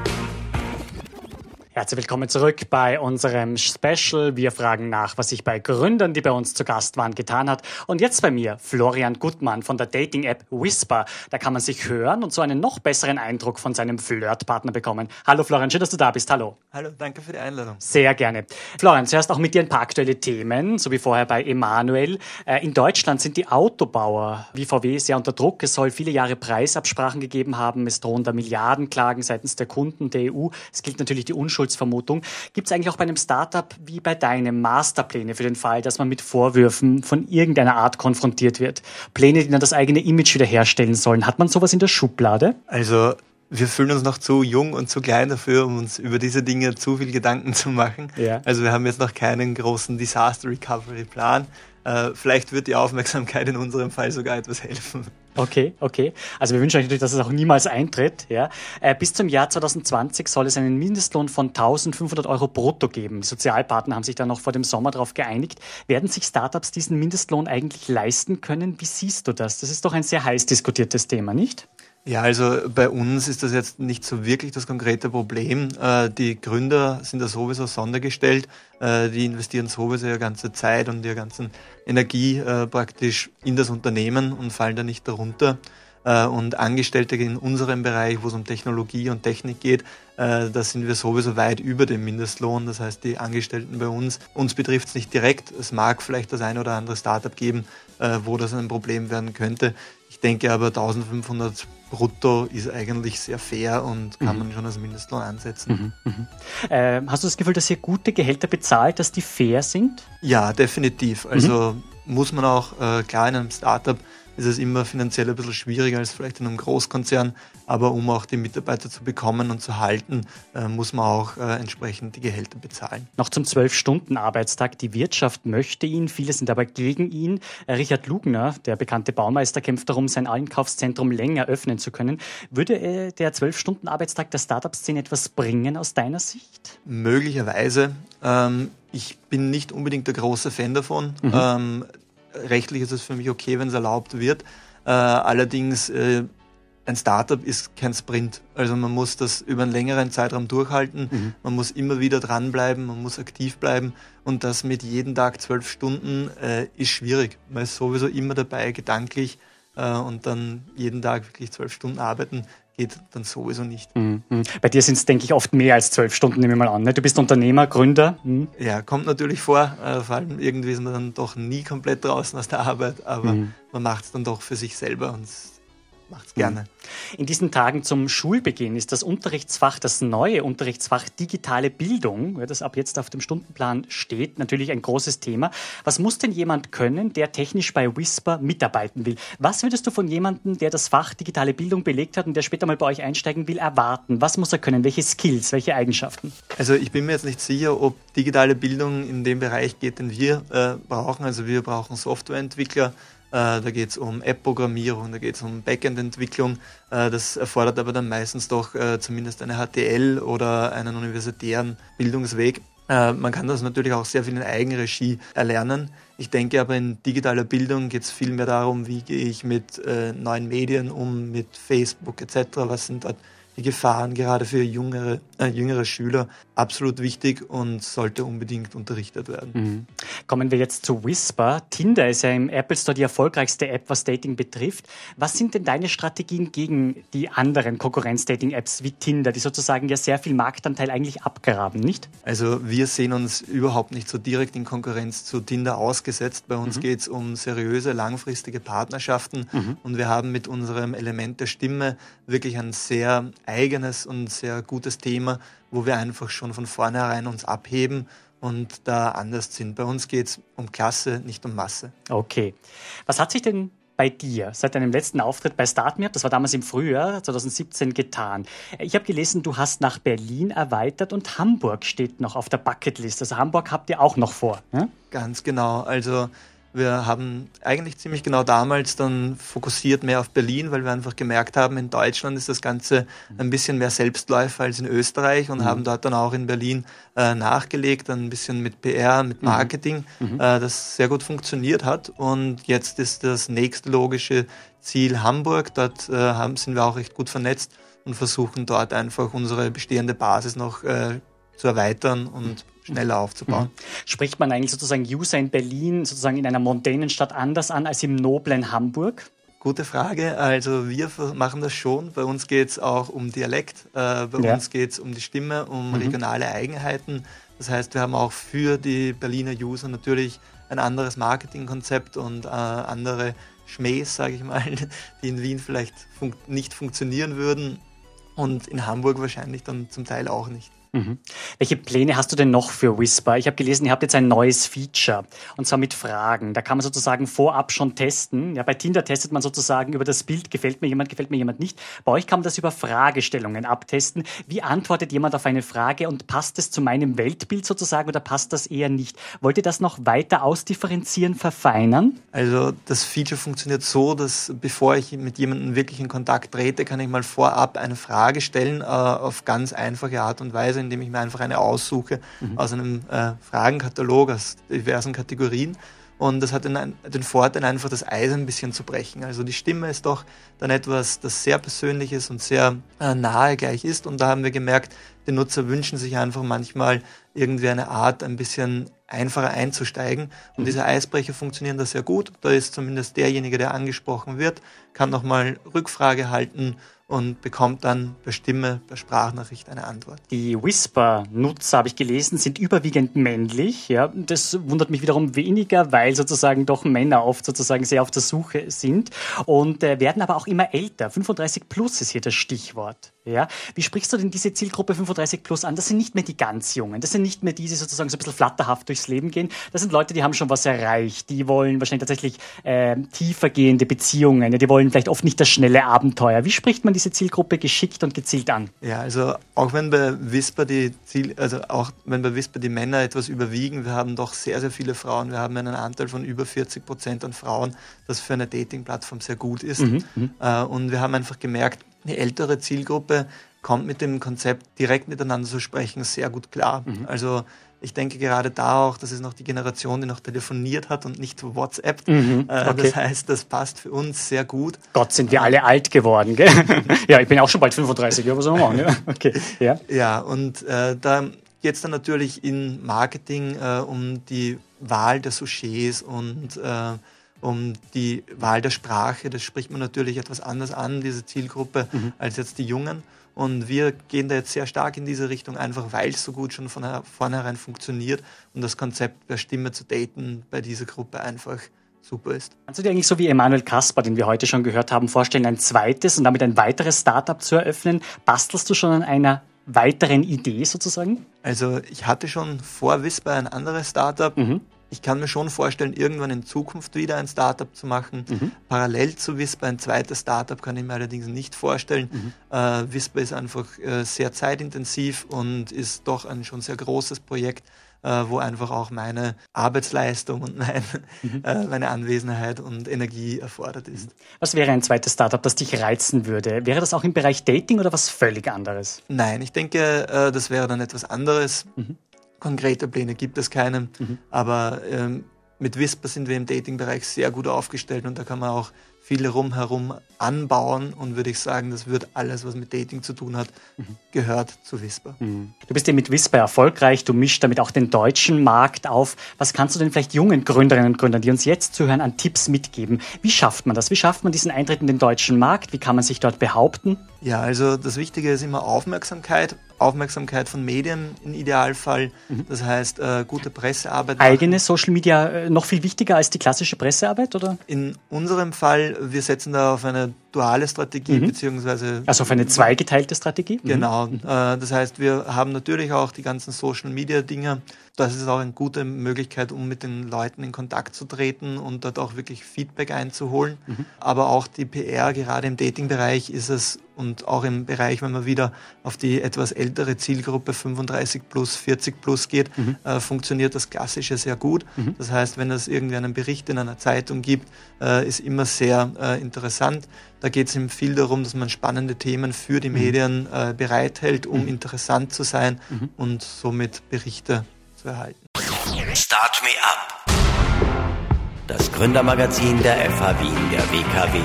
Herzlich willkommen zurück bei unserem Special. Wir fragen nach, was sich bei Gründern, die bei uns zu Gast waren, getan hat. Und jetzt bei mir Florian Gutmann von der Dating-App Whisper. Da kann man sich hören und so einen noch besseren Eindruck von seinem Flirtpartner bekommen. Hallo Florian, schön, dass du da bist. Hallo. Hallo, danke für die Einladung. Sehr gerne. Florian, zuerst auch mit dir ein paar aktuelle Themen, so wie vorher bei Emanuel. Äh, in Deutschland sind die Autobauer wie VW sehr unter Druck. Es soll viele Jahre Preisabsprachen gegeben haben. Es drohen da Milliardenklagen seitens der Kunden der EU. Es gilt natürlich die Unschuld Unschuldsvermutung. Gibt es eigentlich auch bei einem Startup wie bei deinem Masterpläne für den Fall, dass man mit Vorwürfen von irgendeiner Art konfrontiert wird? Pläne, die dann das eigene Image wiederherstellen sollen. Hat man sowas in der Schublade? Also wir fühlen uns noch zu jung und zu klein dafür, um uns über diese Dinge zu viel Gedanken zu machen. Ja. Also wir haben jetzt noch keinen großen Disaster Recovery Plan. Äh, vielleicht wird die Aufmerksamkeit in unserem Fall sogar etwas helfen. Okay, okay. Also wir wünschen euch natürlich, dass es auch niemals eintritt. Ja. Äh, bis zum Jahr 2020 soll es einen Mindestlohn von 1500 Euro brutto geben. Sozialpartner haben sich da noch vor dem Sommer darauf geeinigt. Werden sich Startups diesen Mindestlohn eigentlich leisten können? Wie siehst du das? Das ist doch ein sehr heiß diskutiertes Thema, nicht? Ja, also bei uns ist das jetzt nicht so wirklich das konkrete Problem. Äh, die Gründer sind da sowieso sondergestellt. Äh, die investieren sowieso ihre ganze Zeit und ihre ganze Energie äh, praktisch in das Unternehmen und fallen da nicht darunter. Und Angestellte in unserem Bereich, wo es um Technologie und Technik geht, da sind wir sowieso weit über dem Mindestlohn. Das heißt, die Angestellten bei uns, uns betrifft es nicht direkt. Es mag vielleicht das ein oder andere Startup geben, wo das ein Problem werden könnte. Ich denke aber 1500 brutto ist eigentlich sehr fair und kann mhm. man schon als Mindestlohn ansetzen. Mhm, mhm. Äh, hast du das Gefühl, dass ihr gute Gehälter bezahlt, dass die fair sind? Ja, definitiv. Also mhm. muss man auch, äh, klar in einem Startup ist es immer finanziell ein bisschen schwieriger als vielleicht in einem Großkonzern. Aber um auch die Mitarbeiter zu bekommen und zu halten, äh, muss man auch äh, entsprechend die Gehälter bezahlen. Noch zum Zwölf-Stunden-Arbeitstag. Die Wirtschaft möchte ihn, viele sind aber gegen ihn. Äh, Richard Lugner, der bekannte Baumeister, kämpft darum, sein Einkaufszentrum länger öffnen zu können. Würde der Zwölf-Stunden-Arbeitstag der Startup-Szene etwas bringen aus deiner Sicht? Möglicherweise. Ähm, ich bin nicht unbedingt der große Fan davon. Mhm. Ähm, rechtlich ist es für mich okay, wenn es erlaubt wird. Äh, allerdings äh, ein Startup ist kein Sprint. Also man muss das über einen längeren Zeitraum durchhalten. Mhm. Man muss immer wieder dranbleiben, man muss aktiv bleiben. Und das mit jeden Tag zwölf Stunden äh, ist schwierig. Man ist sowieso immer dabei, gedanklich. Äh, und dann jeden Tag wirklich zwölf Stunden arbeiten, geht dann sowieso nicht. Mhm. mhm. Bei dir sind es, denke ich, oft mehr als zwölf Stunden, nehme ich mal an. Ne? Du bist Unternehmer, Gründer. Mhm. Ja, kommt natürlich vor. Äh, vor allem irgendwie ist man dann doch nie komplett draußen aus der Arbeit, aber mhm. man macht es dann doch für sich selber und macht's gerne. In diesen Tagen zum Schulbeginn ist das Unterrichtsfach, das neue Unterrichtsfach digitale Bildung, das ab jetzt auf dem Stundenplan steht, natürlich ein großes Thema. Was muss denn jemand können, der technisch bei Whisper mitarbeiten will? Was würdest du von jemandem, der das Fach digitale Bildung belegt hat und der später mal bei euch einsteigen will, erwarten? Was muss er können? Welche Skills, welche Eigenschaften? Also ich bin mir jetzt nicht sicher, ob digitale Bildung in dem Bereich geht, den wir äh, brauchen. Also wir brauchen Softwareentwickler, da geht es um App-Programmierung, da geht es um Backend-Entwicklung. Äh, das erfordert aber dann meistens doch äh, zumindest eine HTL oder einen universitären Bildungsweg. Man kann das natürlich auch sehr viel in Eigenregie erlernen. Ich denke aber in digitaler Bildung geht es viel mehr darum, wie gehe ich mit neuen Medien um, mit Facebook etc. Was sind dort die Gefahren gerade für jüngere, äh, jüngere Schüler absolut wichtig und sollte unbedingt unterrichtet werden. Mhm. Kommen wir jetzt zu Whisper. Tinder ist ja im Apple Store die erfolgreichste App, was Dating betrifft. Was sind denn deine Strategien gegen die anderen Konkurrenz-Dating-Apps wie Tinder, die sozusagen ja sehr viel Marktanteil eigentlich abgraben, nicht? Also wir sehen uns überhaupt nicht so direkt in Konkurrenz zu Tinder ausgesetzt. Bei uns mhm. geht es um seriöse, langfristige Partnerschaften mhm. und wir haben mit unserem Element der Stimme wirklich ein sehr eigenes und sehr gutes Thema, wo wir einfach schon von vornherein uns abheben und da anders sind. Bei uns geht es um Klasse, nicht um Masse. Okay. Was hat sich denn bei dir seit deinem letzten Auftritt bei StartMap, das war damals im Frühjahr 2017, getan? Ich habe gelesen, du hast nach Berlin erweitert und Hamburg steht noch auf der Bucketlist. Also Hamburg habt ihr auch noch vor. Ne? Ganz genau. Also wir haben eigentlich ziemlich genau damals dann fokussiert mehr auf Berlin, weil wir einfach gemerkt haben, in Deutschland ist das Ganze ein bisschen mehr Selbstläufer als in Österreich und mhm. haben dort dann auch in Berlin äh, nachgelegt, ein bisschen mit PR, mit mhm. Marketing, mhm. äh, das sehr gut funktioniert hat. Und jetzt ist das nächste logische Ziel Hamburg. Dort äh, haben, sind wir auch recht gut vernetzt und versuchen dort einfach unsere bestehende Basis noch äh, zu erweitern und schneller aufzubauen. Mhm. Spricht man eigentlich sozusagen User in Berlin sozusagen in einer mondänen Stadt anders an als im noblen Hamburg? Gute Frage. Also wir machen das schon. Bei uns geht es auch um Dialekt, äh, bei ja. uns geht es um die Stimme, um mhm. regionale Eigenheiten. Das heißt, wir haben auch für die Berliner User natürlich ein anderes Marketingkonzept und äh, andere Schmähs, sage ich mal, die in Wien vielleicht fun nicht funktionieren würden und in Hamburg wahrscheinlich dann zum Teil auch nicht. Mhm. Welche Pläne hast du denn noch für Whisper? Ich habe gelesen, ihr habt jetzt ein neues Feature und zwar mit Fragen. Da kann man sozusagen vorab schon testen. Ja, bei Tinder testet man sozusagen über das Bild, gefällt mir jemand, gefällt mir jemand nicht. Bei euch kann man das über Fragestellungen abtesten. Wie antwortet jemand auf eine Frage und passt es zu meinem Weltbild sozusagen oder passt das eher nicht? Wollt ihr das noch weiter ausdifferenzieren, verfeinern? Also das Feature funktioniert so, dass bevor ich mit jemandem wirklich in Kontakt trete, kann ich mal vorab eine Frage stellen äh, auf ganz einfache Art und Weise indem ich mir einfach eine aussuche mhm. aus einem äh, Fragenkatalog aus diversen Kategorien. Und das hat den, den, Vorteil, einfach das Eis ein bisschen zu brechen. Also die Stimme ist doch dann etwas, das sehr persönlich ist und sehr äh, nahe gleich ist. Und da haben wir gemerkt, die Nutzer wünschen sich einfach manchmal irgendwie eine Art, ein bisschen einfacher einzusteigen. Und mhm. diese Eisbrecher funktionieren da sehr gut. Da ist zumindest derjenige, der angesprochen wird, kann nochmal Rückfrage halten und bekommt dann per Stimme, per Sprachnachricht eine Antwort. Die Whisper-Nutzer, habe ich gelesen, sind überwiegend männlich. Ja, das wundert mich wiederum weniger, weil sozusagen doch Männer oft sozusagen sehr auf der Suche sind und äh, werden aber auch immer älter. 35 plus ist hier das Stichwort. Ja, wie sprichst du denn diese Zielgruppe 35 plus an? Das sind nicht mehr die ganz Jungen. Das sind nicht mehr die, die sozusagen so ein bisschen flatterhaft durchs Leben gehen. Das sind Leute, die haben schon was erreicht. Die wollen wahrscheinlich tatsächlich äh, tiefergehende Beziehungen. Die wollen vielleicht oft nicht das schnelle Abenteuer. Wie spricht man diese Zielgruppe geschickt und gezielt an? Ja, also auch wenn bei Whisper die Ziel, also auch wenn bei Whisper die Männer etwas überwiegen, wir haben doch sehr, sehr viele Frauen. Wir haben einen Anteil von über 40 Prozent an Frauen, das für eine Dating-Plattform sehr gut ist. Mhm, mhm. äh, und wir haben einfach gemerkt, eine ältere Zielgruppe kommt mit dem Konzept direkt miteinander zu sprechen sehr gut klar. Mhm. Also Ich denke gerade da auch, das ist noch die Generation, die noch telefoniert hat und nicht WhatsApp. Mhm, äh, okay. Das heißt, das passt für uns sehr gut. Gott, sind wir alle alt geworden, gell? ja, ich bin auch schon bald 35, ja, was soll man machen? Ja, okay. ja. ja und äh, da geht es dann natürlich in Marketing äh, um die Wahl der Sujets und äh, um die Wahl der Sprache. Das spricht man natürlich etwas anders an, diese Zielgruppe, mhm. als jetzt die Jungen. Und wir gehen da jetzt sehr stark in diese Richtung, einfach weil es so gut schon von vornherein funktioniert und das Konzept der Stimme zu daten bei dieser Gruppe einfach super ist. Kannst du dir eigentlich so wie Emanuel Kasper, den wir heute schon gehört haben, vorstellen, ein zweites und damit ein weiteres Startup zu eröffnen? Bastelst du schon an einer weiteren Idee sozusagen? Also ich hatte schon vor Whisper ein anderes Startup. Mhm ich kann mir schon vorstellen, irgendwann in Zukunft wieder ein Startup zu machen. Mhm. Parallel zu Whisper ein zweites Startup kann ich mir allerdings nicht vorstellen. Mhm. Äh, Whisper ist einfach äh, sehr zeitintensiv und ist doch ein schon sehr großes Projekt, äh, wo einfach auch meine Arbeitsleistung und mein, mhm. äh, meine Anwesenheit und Energie erfordert ist. Was wäre ein zweites Startup, das dich reizen würde? Wäre das auch im Bereich Dating oder was völlig anderes? Nein, ich denke, äh, das wäre dann etwas anderes. Konkrete Pläne gibt es keine, mhm. aber ähm, mit Whisper sind wir im Dating-Bereich sehr gut aufgestellt und da kann man auch viele rumherum anbauen und würde ich sagen, das wird alles, was mit Dating zu tun hat, mhm. gehört zu Whisper. Mhm. Du bist ja mit Whisper erfolgreich, du mischst damit auch den deutschen Markt auf. Was kannst du denn vielleicht jungen Gründerinnen und Gründern, die uns jetzt zuhören, an Tipps mitgeben? Wie schafft man das? Wie schafft man diesen Eintritt in den deutschen Markt? Wie kann man sich dort behaupten? Ja, also das Wichtige ist immer Aufmerksamkeit. Aufmerksamkeit von Medien im Idealfall. Mhm. Das heißt, äh, gute Pressearbeit. Eigene Social Media äh, noch viel wichtiger als die klassische Pressearbeit, oder? In unserem Fall, wir setzen da auf eine duale Strategie, mhm. beziehungsweise. Also auf eine zweigeteilte Strategie? Mhm. Genau. Mhm. Äh, das heißt, wir haben natürlich auch die ganzen Social Media Dinge. Das ist auch eine gute Möglichkeit, um mit den Leuten in Kontakt zu treten und dort auch wirklich Feedback einzuholen. Mhm. Aber auch die PR, gerade im Dating-Bereich, ist es und auch im Bereich, wenn man wieder auf die etwas ältere Zielgruppe 35 plus, 40 plus geht, mhm. äh, funktioniert das Klassische sehr gut. Mhm. Das heißt, wenn es irgendwie einen Bericht in einer Zeitung gibt, äh, ist immer sehr äh, interessant. Da geht es ihm viel darum, dass man spannende Themen für die mhm. Medien äh, bereithält, um mhm. interessant zu sein mhm. und somit Berichte zu erhalten. Start Me Up. Das Gründermagazin der FH Wien, der WKW.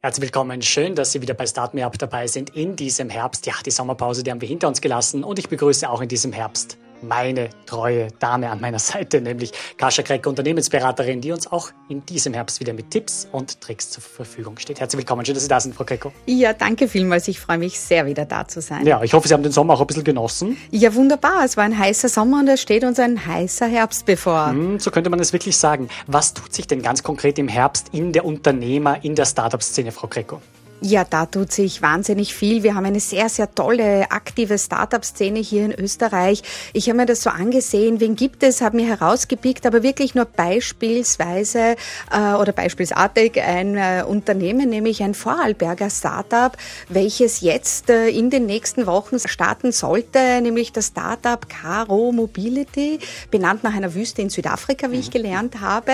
Herzlich willkommen. Schön, dass Sie wieder bei Start Me Up dabei sind in diesem Herbst. Ja, die Sommerpause, die haben wir hinter uns gelassen und ich begrüße auch in diesem Herbst meine treue Dame an meiner Seite, nämlich Kascha Kreck, Unternehmensberaterin, die uns auch in diesem Herbst wieder mit Tipps und Tricks zur Verfügung steht. Herzlich willkommen, schön, dass Sie da sind, Frau Krecko. Ja, danke vielmals. Ich freue mich sehr, wieder da zu sein. Ja, ich hoffe, Sie haben den Sommer auch ein bisschen genossen. Ja, wunderbar. Es war ein heißer Sommer und es steht uns ein heißer Herbst bevor. Hm, so könnte man es wirklich sagen. Was tut sich denn ganz konkret im Herbst in der Unternehmer, in der Startup-Szene, Frau Krecko? Ja, da tut sich wahnsinnig viel. Wir haben eine sehr, sehr tolle, aktive Startup-Szene hier in Österreich. Ich habe mir das so angesehen, wen gibt es, habe mir herausgepickt, aber wirklich nur beispielsweise äh, oder beispielsartig ein äh, Unternehmen, nämlich ein Vorarlberger Startup, welches jetzt äh, in den nächsten Wochen starten sollte, nämlich das Startup Caro Mobility, benannt nach einer Wüste in Südafrika, wie ich mhm. gelernt habe.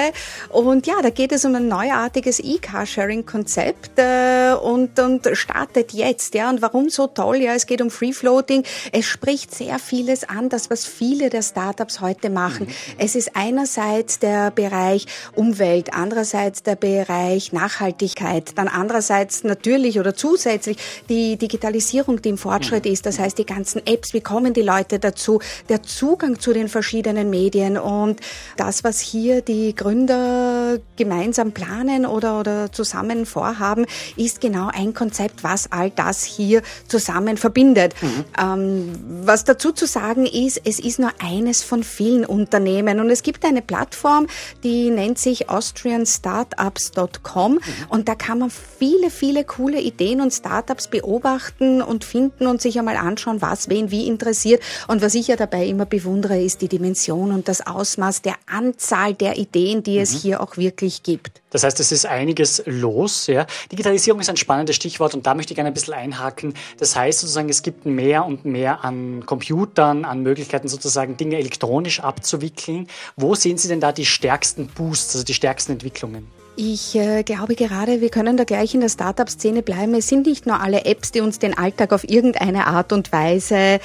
Und ja, da geht es um ein neuartiges E-Car-Sharing-Konzept äh, und, und startet jetzt. Ja, und warum so toll? Ja, es geht um Free Floating. Es spricht sehr vieles an, das was viele der Startups heute machen. Mhm. Es ist einerseits der Bereich Umwelt, andererseits der Bereich Nachhaltigkeit, dann andererseits natürlich oder zusätzlich die Digitalisierung, die im Fortschritt mhm. ist. Das heißt, die ganzen Apps, wie kommen die Leute dazu? Der Zugang zu den verschiedenen Medien und das, was hier die Gründer gemeinsam planen oder, oder zusammen vorhaben, ist genau genau ein Konzept, was all das hier zusammen verbindet. Mhm. Ähm, was dazu zu sagen ist, es ist nur eines von vielen Unternehmen und es gibt eine Plattform, die nennt sich austrianstartups.com mhm. und da kann man viele, viele coole Ideen und Startups beobachten und finden und sich einmal anschauen, was wen wie interessiert. Und was ich ja dabei immer bewundere, ist die Dimension und das Ausmaß der Anzahl der Ideen, die mhm. es hier auch wirklich gibt. Das heißt, es ist einiges los. Ja. Digitalisierung ist ein spannendes Stichwort und da möchte ich gerne ein bisschen einhaken. Das heißt sozusagen, es gibt mehr und mehr an Computern, an Möglichkeiten sozusagen Dinge elektronisch abzuwickeln. Wo sehen Sie denn da die stärksten Boosts, also die stärksten Entwicklungen? Ich äh, glaube gerade, wir können da gleich in der Startup-Szene bleiben. Es sind nicht nur alle Apps, die uns den Alltag auf irgendeine Art und Weise äh,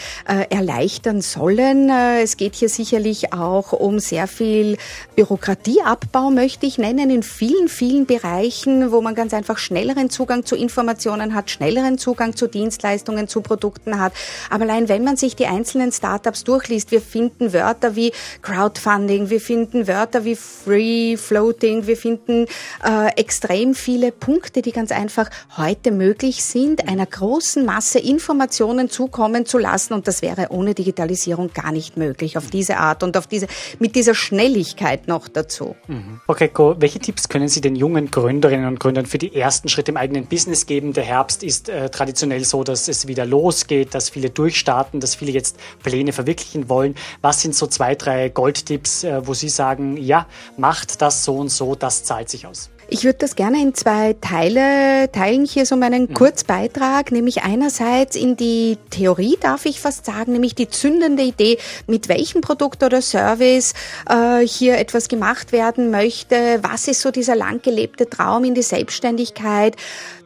erleichtern sollen. Äh, es geht hier sicherlich auch um sehr viel Bürokratieabbau, möchte ich nennen, in vielen, vielen Bereichen, wo man ganz einfach schnelleren Zugang zu Informationen hat, schnelleren Zugang zu Dienstleistungen, zu Produkten hat. Aber allein wenn man sich die einzelnen Startups durchliest, wir finden Wörter wie Crowdfunding, wir finden Wörter wie Free Floating, wir finden äh, extrem viele Punkte, die ganz einfach heute möglich sind, einer großen Masse Informationen zukommen zu lassen. Und das wäre ohne Digitalisierung gar nicht möglich auf diese Art und auf diese, mit dieser Schnelligkeit noch dazu. Mhm. Okay, Ko, welche Tipps können Sie den jungen Gründerinnen und Gründern für die ersten Schritte im eigenen Business geben? Der Herbst ist äh, traditionell so, dass es wieder losgeht, dass viele durchstarten, dass viele jetzt Pläne verwirklichen wollen. Was sind so zwei, drei Goldtipps, äh, wo Sie sagen, ja, macht das so und so, das zahlt sich aus? Ich würde das gerne in zwei Teile teilen, hier so meinen mhm. Kurzbeitrag, nämlich einerseits in die Theorie, darf ich fast sagen, nämlich die zündende Idee, mit welchem Produkt oder Service äh, hier etwas gemacht werden möchte, was ist so dieser lang gelebte Traum in die Selbstständigkeit,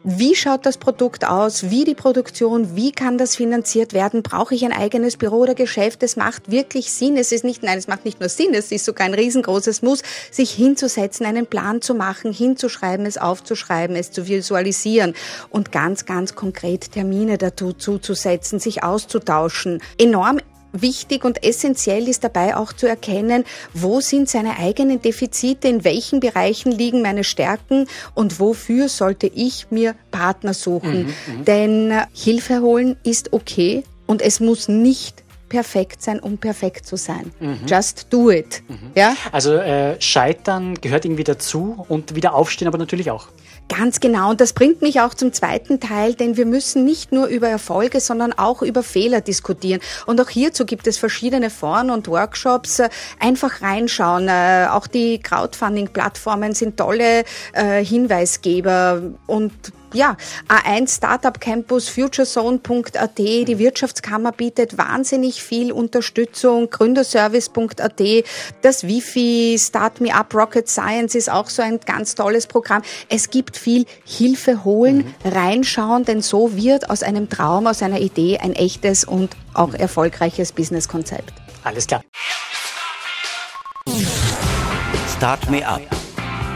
wie schaut das Produkt aus? Wie die Produktion? Wie kann das finanziert werden? Brauche ich ein eigenes Büro oder Geschäft? Es macht wirklich Sinn. Es ist nicht, nein, es macht nicht nur Sinn. Es ist sogar ein riesengroßes Muss, sich hinzusetzen, einen Plan zu machen, hinzuschreiben, es aufzuschreiben, es zu visualisieren und ganz, ganz konkret Termine dazu zuzusetzen, sich auszutauschen. Enorm Wichtig und essentiell ist dabei auch zu erkennen, wo sind seine eigenen Defizite, in welchen Bereichen liegen meine Stärken und wofür sollte ich mir Partner suchen. Mhm, mhm. Denn äh, Hilfe holen ist okay und es muss nicht perfekt sein, um perfekt zu sein. Mhm. Just do it. Mhm. Ja? Also äh, Scheitern gehört irgendwie dazu und wieder aufstehen aber natürlich auch. Ganz genau. Und das bringt mich auch zum zweiten Teil, denn wir müssen nicht nur über Erfolge, sondern auch über Fehler diskutieren. Und auch hierzu gibt es verschiedene Foren und Workshops. Einfach reinschauen. Äh, auch die Crowdfunding-Plattformen sind tolle äh, Hinweisgeber und ja, A1 Startup Campus, futurezone.at, die Wirtschaftskammer bietet wahnsinnig viel Unterstützung, gründerservice.at, das Wifi, Start Me Up Rocket Science ist auch so ein ganz tolles Programm. Es gibt viel Hilfe holen, mhm. reinschauen, denn so wird aus einem Traum, aus einer Idee ein echtes und auch erfolgreiches Businesskonzept. Alles klar. Start Me Up,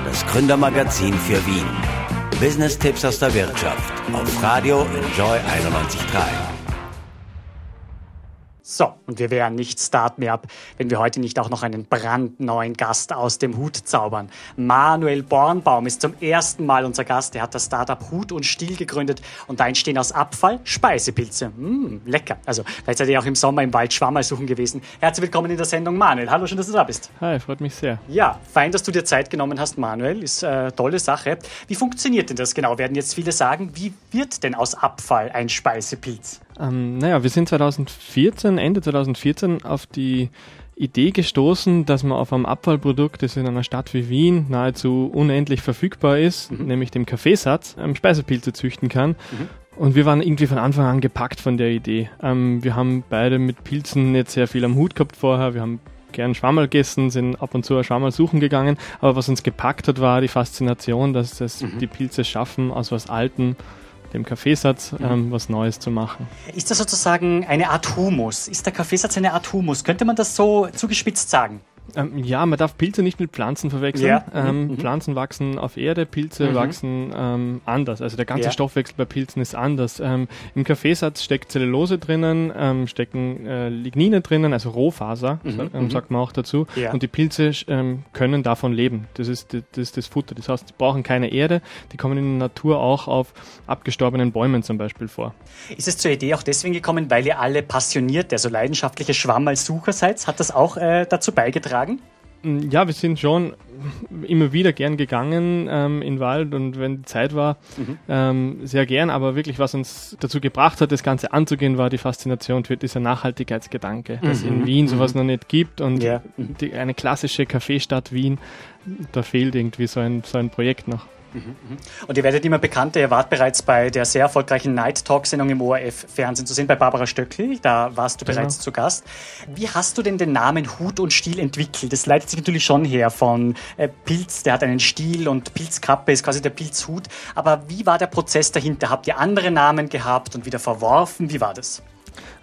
das Gründermagazin für Wien. Business-Tipps aus der Wirtschaft auf Radio Enjoy 91.3. So, und wir wären nicht Start Me Up, wenn wir heute nicht auch noch einen brandneuen Gast aus dem Hut zaubern. Manuel Bornbaum ist zum ersten Mal unser Gast. Er hat das Startup Hut und Stiel gegründet und da entstehen aus Abfall Speisepilze. Mmh, lecker. Also, vielleicht seid ihr auch im Sommer im Wald Schwammerl suchen gewesen. Herzlich willkommen in der Sendung, Manuel. Hallo, schön, dass du da bist. Hi, freut mich sehr. Ja, fein, dass du dir Zeit genommen hast, Manuel. Ist eine äh, tolle Sache. Wie funktioniert denn das genau? Werden jetzt viele sagen, wie wird denn aus Abfall ein Speisepilz? Ähm, naja, wir sind 2014, Ende 2014 auf die Idee gestoßen, dass man auf einem Abfallprodukt, das in einer Stadt wie Wien nahezu unendlich verfügbar ist, mhm. nämlich dem Kaffeesatz, ähm, Speisepilze züchten kann. Mhm. Und wir waren irgendwie von Anfang an gepackt von der Idee. Ähm, wir haben beide mit Pilzen nicht sehr viel am Hut gehabt vorher. Wir haben gern Schwammerl gegessen, sind ab und zu Schwammerl suchen gegangen. Aber was uns gepackt hat, war die Faszination, dass das mhm. die Pilze schaffen, aus was Alten dem Kaffeesatz mhm. ähm, was Neues zu machen. Ist das sozusagen eine Art Humus? Ist der Kaffeesatz eine Art Humus? Könnte man das so zugespitzt sagen? Ähm, ja, man darf Pilze nicht mit Pflanzen verwechseln. Ja. Ähm, mhm. Pflanzen wachsen auf Erde, Pilze mhm. wachsen ähm, anders. Also der ganze ja. Stoffwechsel bei Pilzen ist anders. Ähm, Im Kaffeesatz steckt Zellulose drinnen, ähm, stecken äh, Lignine drinnen, also Rohfaser, mhm. ähm, mhm. sagt man auch dazu. Ja. Und die Pilze können davon leben. Das ist, das ist das Futter. Das heißt, die brauchen keine Erde. Die kommen in der Natur auch auf abgestorbenen Bäumen zum Beispiel vor. Ist es zur Idee auch deswegen gekommen, weil ihr alle passionierte, also leidenschaftliche Schwammerlsucher seid? Hat das auch äh, dazu beigetragen? Beigetragen? Mm, ja, wir sind schon immer wieder gern gegangen ähm, in den Wald und wenn die Zeit war, mhm. ähm, sehr gern. Aber wirklich, was uns dazu gebracht hat, das Ganze anzugehen, war die Faszination für dieser Nachhaltigkeitsgedanke, mhm. dass in Wien sowas mhm. noch nicht gibt und ja. die, eine klassische Kaffeestadt Wien, da fehlt irgendwie so ein, so ein Projekt noch. Und ihr werdet immer bekannter, ihr wart bereits bei der sehr erfolgreichen Night Talk-Sendung im ORF-Fernsehen zu sehen, bei Barbara Stöckl, da warst du genau. bereits zu Gast. Wie hast du denn den Namen Hut und Stiel entwickelt? Das leitet sich natürlich schon her von äh, Pilz, der hat einen Stiel und Pilzkappe ist quasi der Pilzhut. Aber wie war der Prozess dahinter? Habt ihr andere Namen gehabt und wieder verworfen? Wie war das?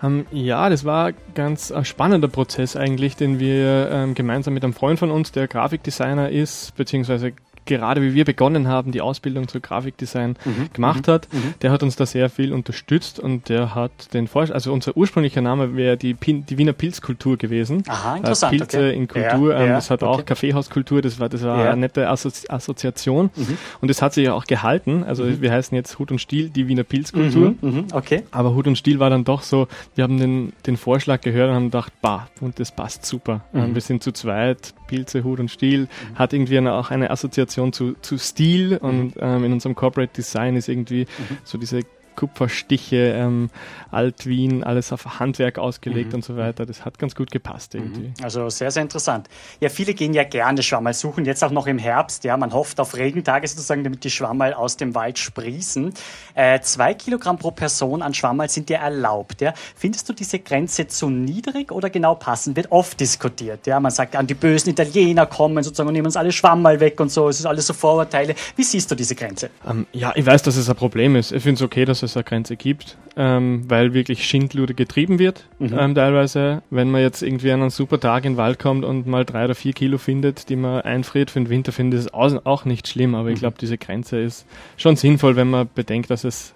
Ähm, ja, das war ganz ein spannender Prozess eigentlich, den wir ähm, gemeinsam mit einem Freund von uns, der Grafikdesigner ist, beziehungsweise gerade wie wir begonnen haben, die Ausbildung zur Grafikdesign mhm. gemacht mhm. hat, mhm. der hat uns da sehr viel unterstützt und der hat den Vorschlag, also unser ursprünglicher Name wäre die, die Wiener Pilzkultur gewesen. Aha, äh, interessant. Äh, Pilze okay. in Kultur, ja, ähm, ja, das hat okay. auch Kaffeehauskultur, das war, das war ja. eine nette Assozi Assoziation mhm. und das hat sich ja auch gehalten. Also mhm. wir heißen jetzt Hut und Stiel, die Wiener Pilzkultur. Mhm, okay. Aber Hut und Stiel war dann doch so, wir haben den, den Vorschlag gehört und haben gedacht, bah, und das passt super. Ähm, wir sind zu zweit, Pilze, Hut und Stiel, hat irgendwie eine, auch eine Assoziation Assoziation zu, zu Stil und mhm. ähm, in unserem Corporate Design ist irgendwie mhm. so diese Kupferstiche, ähm, Alt-Wien, alles auf Handwerk ausgelegt mhm. und so weiter. Das hat ganz gut gepasst irgendwie. Mhm. Also sehr, sehr interessant. Ja, viele gehen ja gerne Schwammerl suchen, jetzt auch noch im Herbst. Ja, man hofft auf Regentage sozusagen, damit die Schwammerl aus dem Wald sprießen. Äh, zwei Kilogramm pro Person an Schwammerl sind ja erlaubt. Ja. Findest du diese Grenze zu niedrig oder genau passend? Wird oft diskutiert. Ja, man sagt, an die bösen Italiener kommen sozusagen und nehmen uns alle Schwammerl weg und so. Es ist alles so Vorurteile. Wie siehst du diese Grenze? Ähm, ja, ich weiß, dass es ein Problem ist. Ich finde es okay, dass es eine Grenze gibt, ähm, weil wirklich Schindluder getrieben wird, mhm. ähm, teilweise. Wenn man jetzt irgendwie an einen super Tag in den Wald kommt und mal drei oder vier Kilo findet, die man einfriert für den Winter, finde ich es auch nicht schlimm, aber mhm. ich glaube, diese Grenze ist schon sinnvoll, wenn man bedenkt, dass es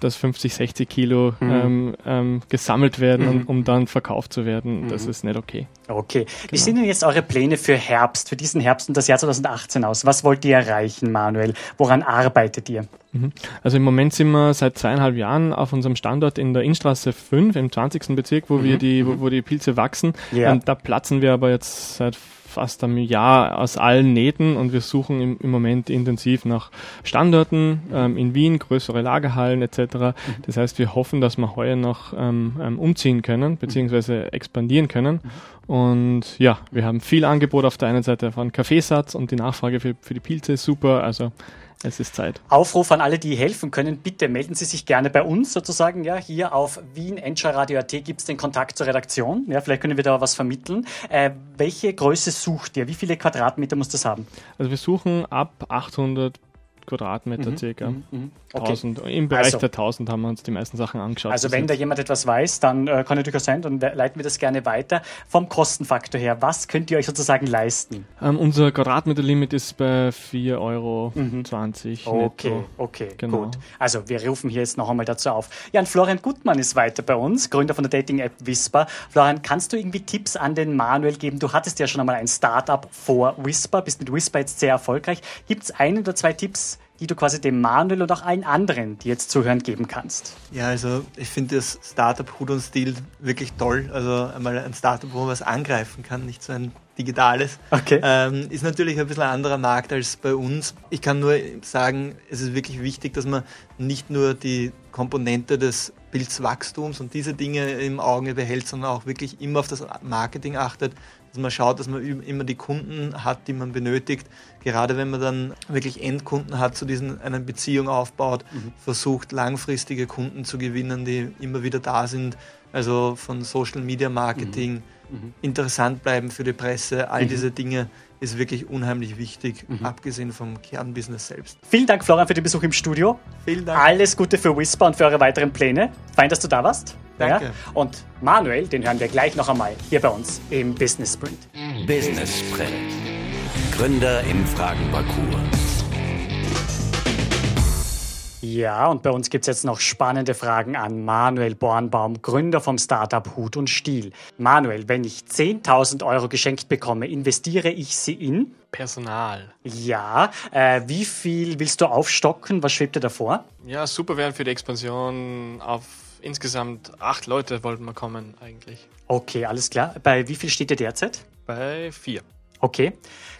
dass 50, 60 Kilo mhm. ähm, ähm, gesammelt werden, mhm. um, um, dann verkauft zu werden. Mhm. Das ist nicht okay. Okay. Genau. Wie sind denn jetzt eure Pläne für Herbst, für diesen Herbst und das Jahr 2018 aus? Was wollt ihr erreichen, Manuel? Woran arbeitet ihr? Mhm. Also im Moment sind wir seit zweieinhalb Jahren auf unserem Standort in der Innstraße 5 im 20. Bezirk, wo wir mhm. die, wo, wo, die Pilze wachsen. Ja. Und da platzen wir aber jetzt seit fast einem Jahr aus allen Nähten und wir suchen im, im Moment intensiv nach Standorten ähm, in Wien, größere Lagerhallen etc. Mhm. Das heißt, wir hoffen, dass wir heuer noch ähm, ähm, umziehen können beziehungsweise expandieren können. Mhm. Und ja, wir haben viel Angebot auf der einen Seite von Kaffeesatz und die Nachfrage für, für die Pilze ist super. Also es ist Zeit. Aufruf an alle, die helfen können. Bitte melden Sie sich gerne bei uns sozusagen. Ja, hier auf Wien Radio.at gibt es den Kontakt zur Redaktion. Ja, vielleicht können wir da was vermitteln. Äh, welche Größe sucht ihr? Wie viele Quadratmeter muss das haben? Also wir suchen ab 800 Quadratmeter mhm, circa. Mhm, mhm. okay. 1000, Im Bereich also, der 1000 haben wir uns die meisten Sachen angeschaut. Also wenn da jemand etwas weiß, dann äh, kann natürlich sein, dann leiten wir das gerne weiter. Vom Kostenfaktor her, was könnt ihr euch sozusagen leisten? Ähm, unser Quadratmeterlimit ist bei 4,20 Euro. Mhm. Okay, netto. okay, genau. gut. Also wir rufen hier jetzt noch einmal dazu auf. Ja, und Florian Gutmann ist weiter bei uns, Gründer von der Dating-App Whisper. Florian, kannst du irgendwie Tipps an den Manuel geben? Du hattest ja schon einmal ein Startup vor Whisper, bist mit Whisper jetzt sehr erfolgreich. Gibt es ein oder zwei Tipps, die du quasi dem Manuel und auch allen anderen, die jetzt zuhören, geben kannst? Ja, also ich finde das Startup Hut und Stil wirklich toll. Also einmal ein Startup, wo man was angreifen kann, nicht so ein digitales. Okay. Ähm, ist natürlich ein bisschen ein anderer Markt als bei uns. Ich kann nur sagen, es ist wirklich wichtig, dass man nicht nur die Komponente des Pilzwachstums und diese Dinge im Auge behält, sondern auch wirklich immer auf das Marketing achtet, dass man schaut, dass man immer die Kunden hat, die man benötigt. Gerade wenn man dann wirklich Endkunden hat, zu diesen einer Beziehung aufbaut, mhm. versucht langfristige Kunden zu gewinnen, die immer wieder da sind. Also von Social Media Marketing, mhm. Mhm. interessant bleiben für die Presse, all mhm. diese Dinge ist wirklich unheimlich wichtig, mhm. abgesehen vom Kernbusiness selbst. Vielen Dank, Florian, für den Besuch im Studio. Vielen Dank. Alles Gute für Whisper und für eure weiteren Pläne. Fein, dass du da warst. Danke. Ja? Und Manuel, den hören wir gleich noch einmal hier bei uns im Business Sprint. Business Sprint. Gründer im Fragenparcours. Ja, und bei uns gibt es jetzt noch spannende Fragen an Manuel Bornbaum, Gründer vom Startup Hut und Stiel. Manuel, wenn ich 10.000 Euro geschenkt bekomme, investiere ich sie in? Personal. Ja, äh, wie viel willst du aufstocken? Was schwebt dir davor? Ja, super wären für die Expansion auf insgesamt acht Leute wollten wir kommen eigentlich. Okay, alles klar. Bei wie viel steht ihr derzeit? Bei vier. Okay.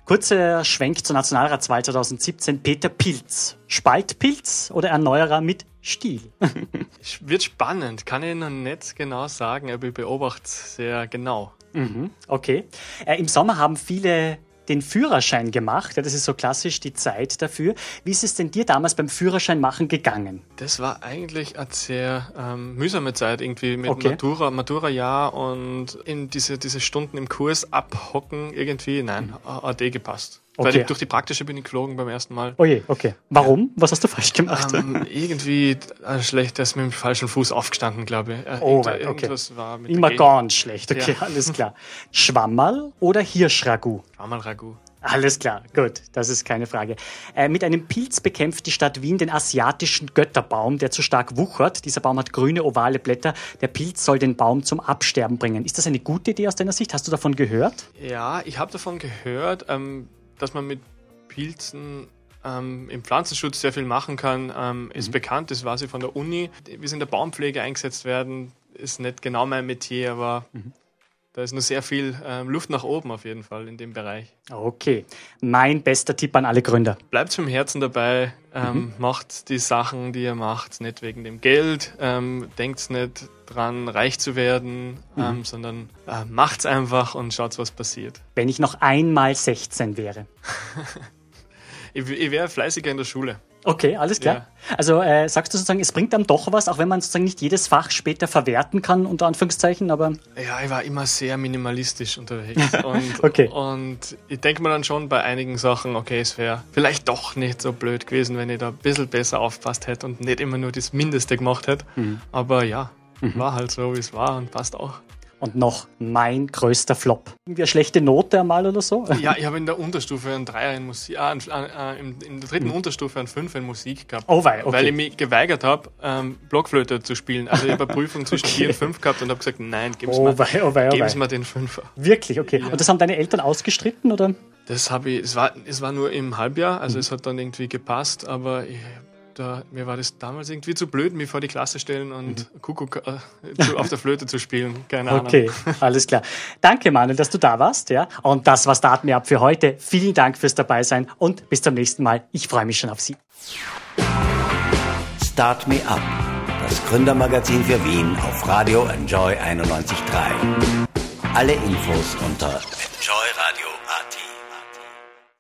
Kurzer Schwenk zur Nationalratswahl 2017. Peter Pilz. Spaltpilz oder Erneuerer mit Stil? Wird spannend. Kann ich noch nicht genau sagen, aber ich beobachte sehr genau. Mhm, okay. Äh, Im Sommer haben viele den Führerschein gemacht. Ja, das ist so klassisch die Zeit dafür. Wie ist es denn dir damals beim Führerschein machen gegangen? Das war eigentlich eine sehr ähm, mühsame Zeit irgendwie mit okay. Matura, Matura-Jahr und in diese, diese Stunden im Kurs abhocken irgendwie. Nein, mhm. hat eh gepasst. Okay. Die, durch die praktische bin ich geflogen beim ersten Mal. Oh je, okay. Warum? Was hast du falsch gemacht? Ähm, irgendwie äh, schlecht, er ist mit dem falschen Fuß aufgestanden, glaube ich. Äh, oh, okay. Irgendwas war mit Immer ganz schlecht, okay, ja. alles klar. Schwammerl oder Hirschragout? Schwammerl-Ragout. Alles klar, gut, das ist keine Frage. Äh, mit einem Pilz bekämpft die Stadt Wien den asiatischen Götterbaum, der zu stark wuchert. Dieser Baum hat grüne, ovale Blätter. Der Pilz soll den Baum zum Absterben bringen. Ist das eine gute Idee aus deiner Sicht? Hast du davon gehört? Ja, ich habe davon gehört, ähm, dass man mit Pilzen ähm, im Pflanzenschutz sehr viel machen kann. Ähm, ist mhm. bekannt, das weiß ich von der Uni. Wie sie in der Baumpflege eingesetzt werden, ist nicht genau mein Metier, aber mhm. Da ist noch sehr viel ähm, Luft nach oben auf jeden Fall in dem Bereich. Okay, mein bester Tipp an alle Gründer. Bleibt vom Herzen dabei, ähm, mhm. macht die Sachen, die ihr macht, nicht wegen dem Geld, ähm, denkt nicht dran, reich zu werden, mhm. ähm, sondern äh, macht's einfach und schaut, was passiert. Wenn ich noch einmal 16 wäre. ich, ich wäre fleißiger in der Schule. Okay, alles klar. Ja. Also äh, sagst du sozusagen, es bringt dann doch was, auch wenn man sozusagen nicht jedes Fach später verwerten kann, unter Anführungszeichen, aber. Ja, ich war immer sehr minimalistisch unterwegs. und, okay. und ich denke mir dann schon bei einigen Sachen, okay, es wäre vielleicht doch nicht so blöd gewesen, wenn ich da ein bisschen besser aufpasst hätte und nicht immer nur das Mindeste gemacht hätte. Mhm. Aber ja, mhm. war halt so, wie es war und passt auch und noch mein größter Flop. Irgendwie eine schlechte Note einmal oder so? Ja, ich habe in der Unterstufe einen Dreier in Musik, äh, äh, in, in, der dritten hm. Unterstufe einen Fünfer in Musik gehabt. Oh wei, okay. Weil ich mich geweigert habe, ähm, Blockflöte zu spielen. Also ich habe eine Prüfung zwischen okay. 4 und 5 gehabt und habe gesagt, nein, gib oh, mir, oh wei, oh wei. mir den Fünfer. Wirklich, okay. Ja. Und das haben deine Eltern ausgestritten, oder? Das habe ich, es war, es war nur im Halbjahr, also mhm. es hat dann irgendwie gepasst, aber ich da, mir war das damals irgendwie zu blöd, mich vor die Klasse stellen und mhm. Kuckuck äh, zu, auf der Flöte zu spielen. Keine Ahnung. Okay, alles klar. Danke, Manuel, dass du da warst. Ja? Und das war Start Me Up für heute. Vielen Dank fürs Dabeisein und bis zum nächsten Mal. Ich freue mich schon auf Sie. Start Me Up, das Gründermagazin für Wien auf Radio Enjoy 91.3. Alle Infos unter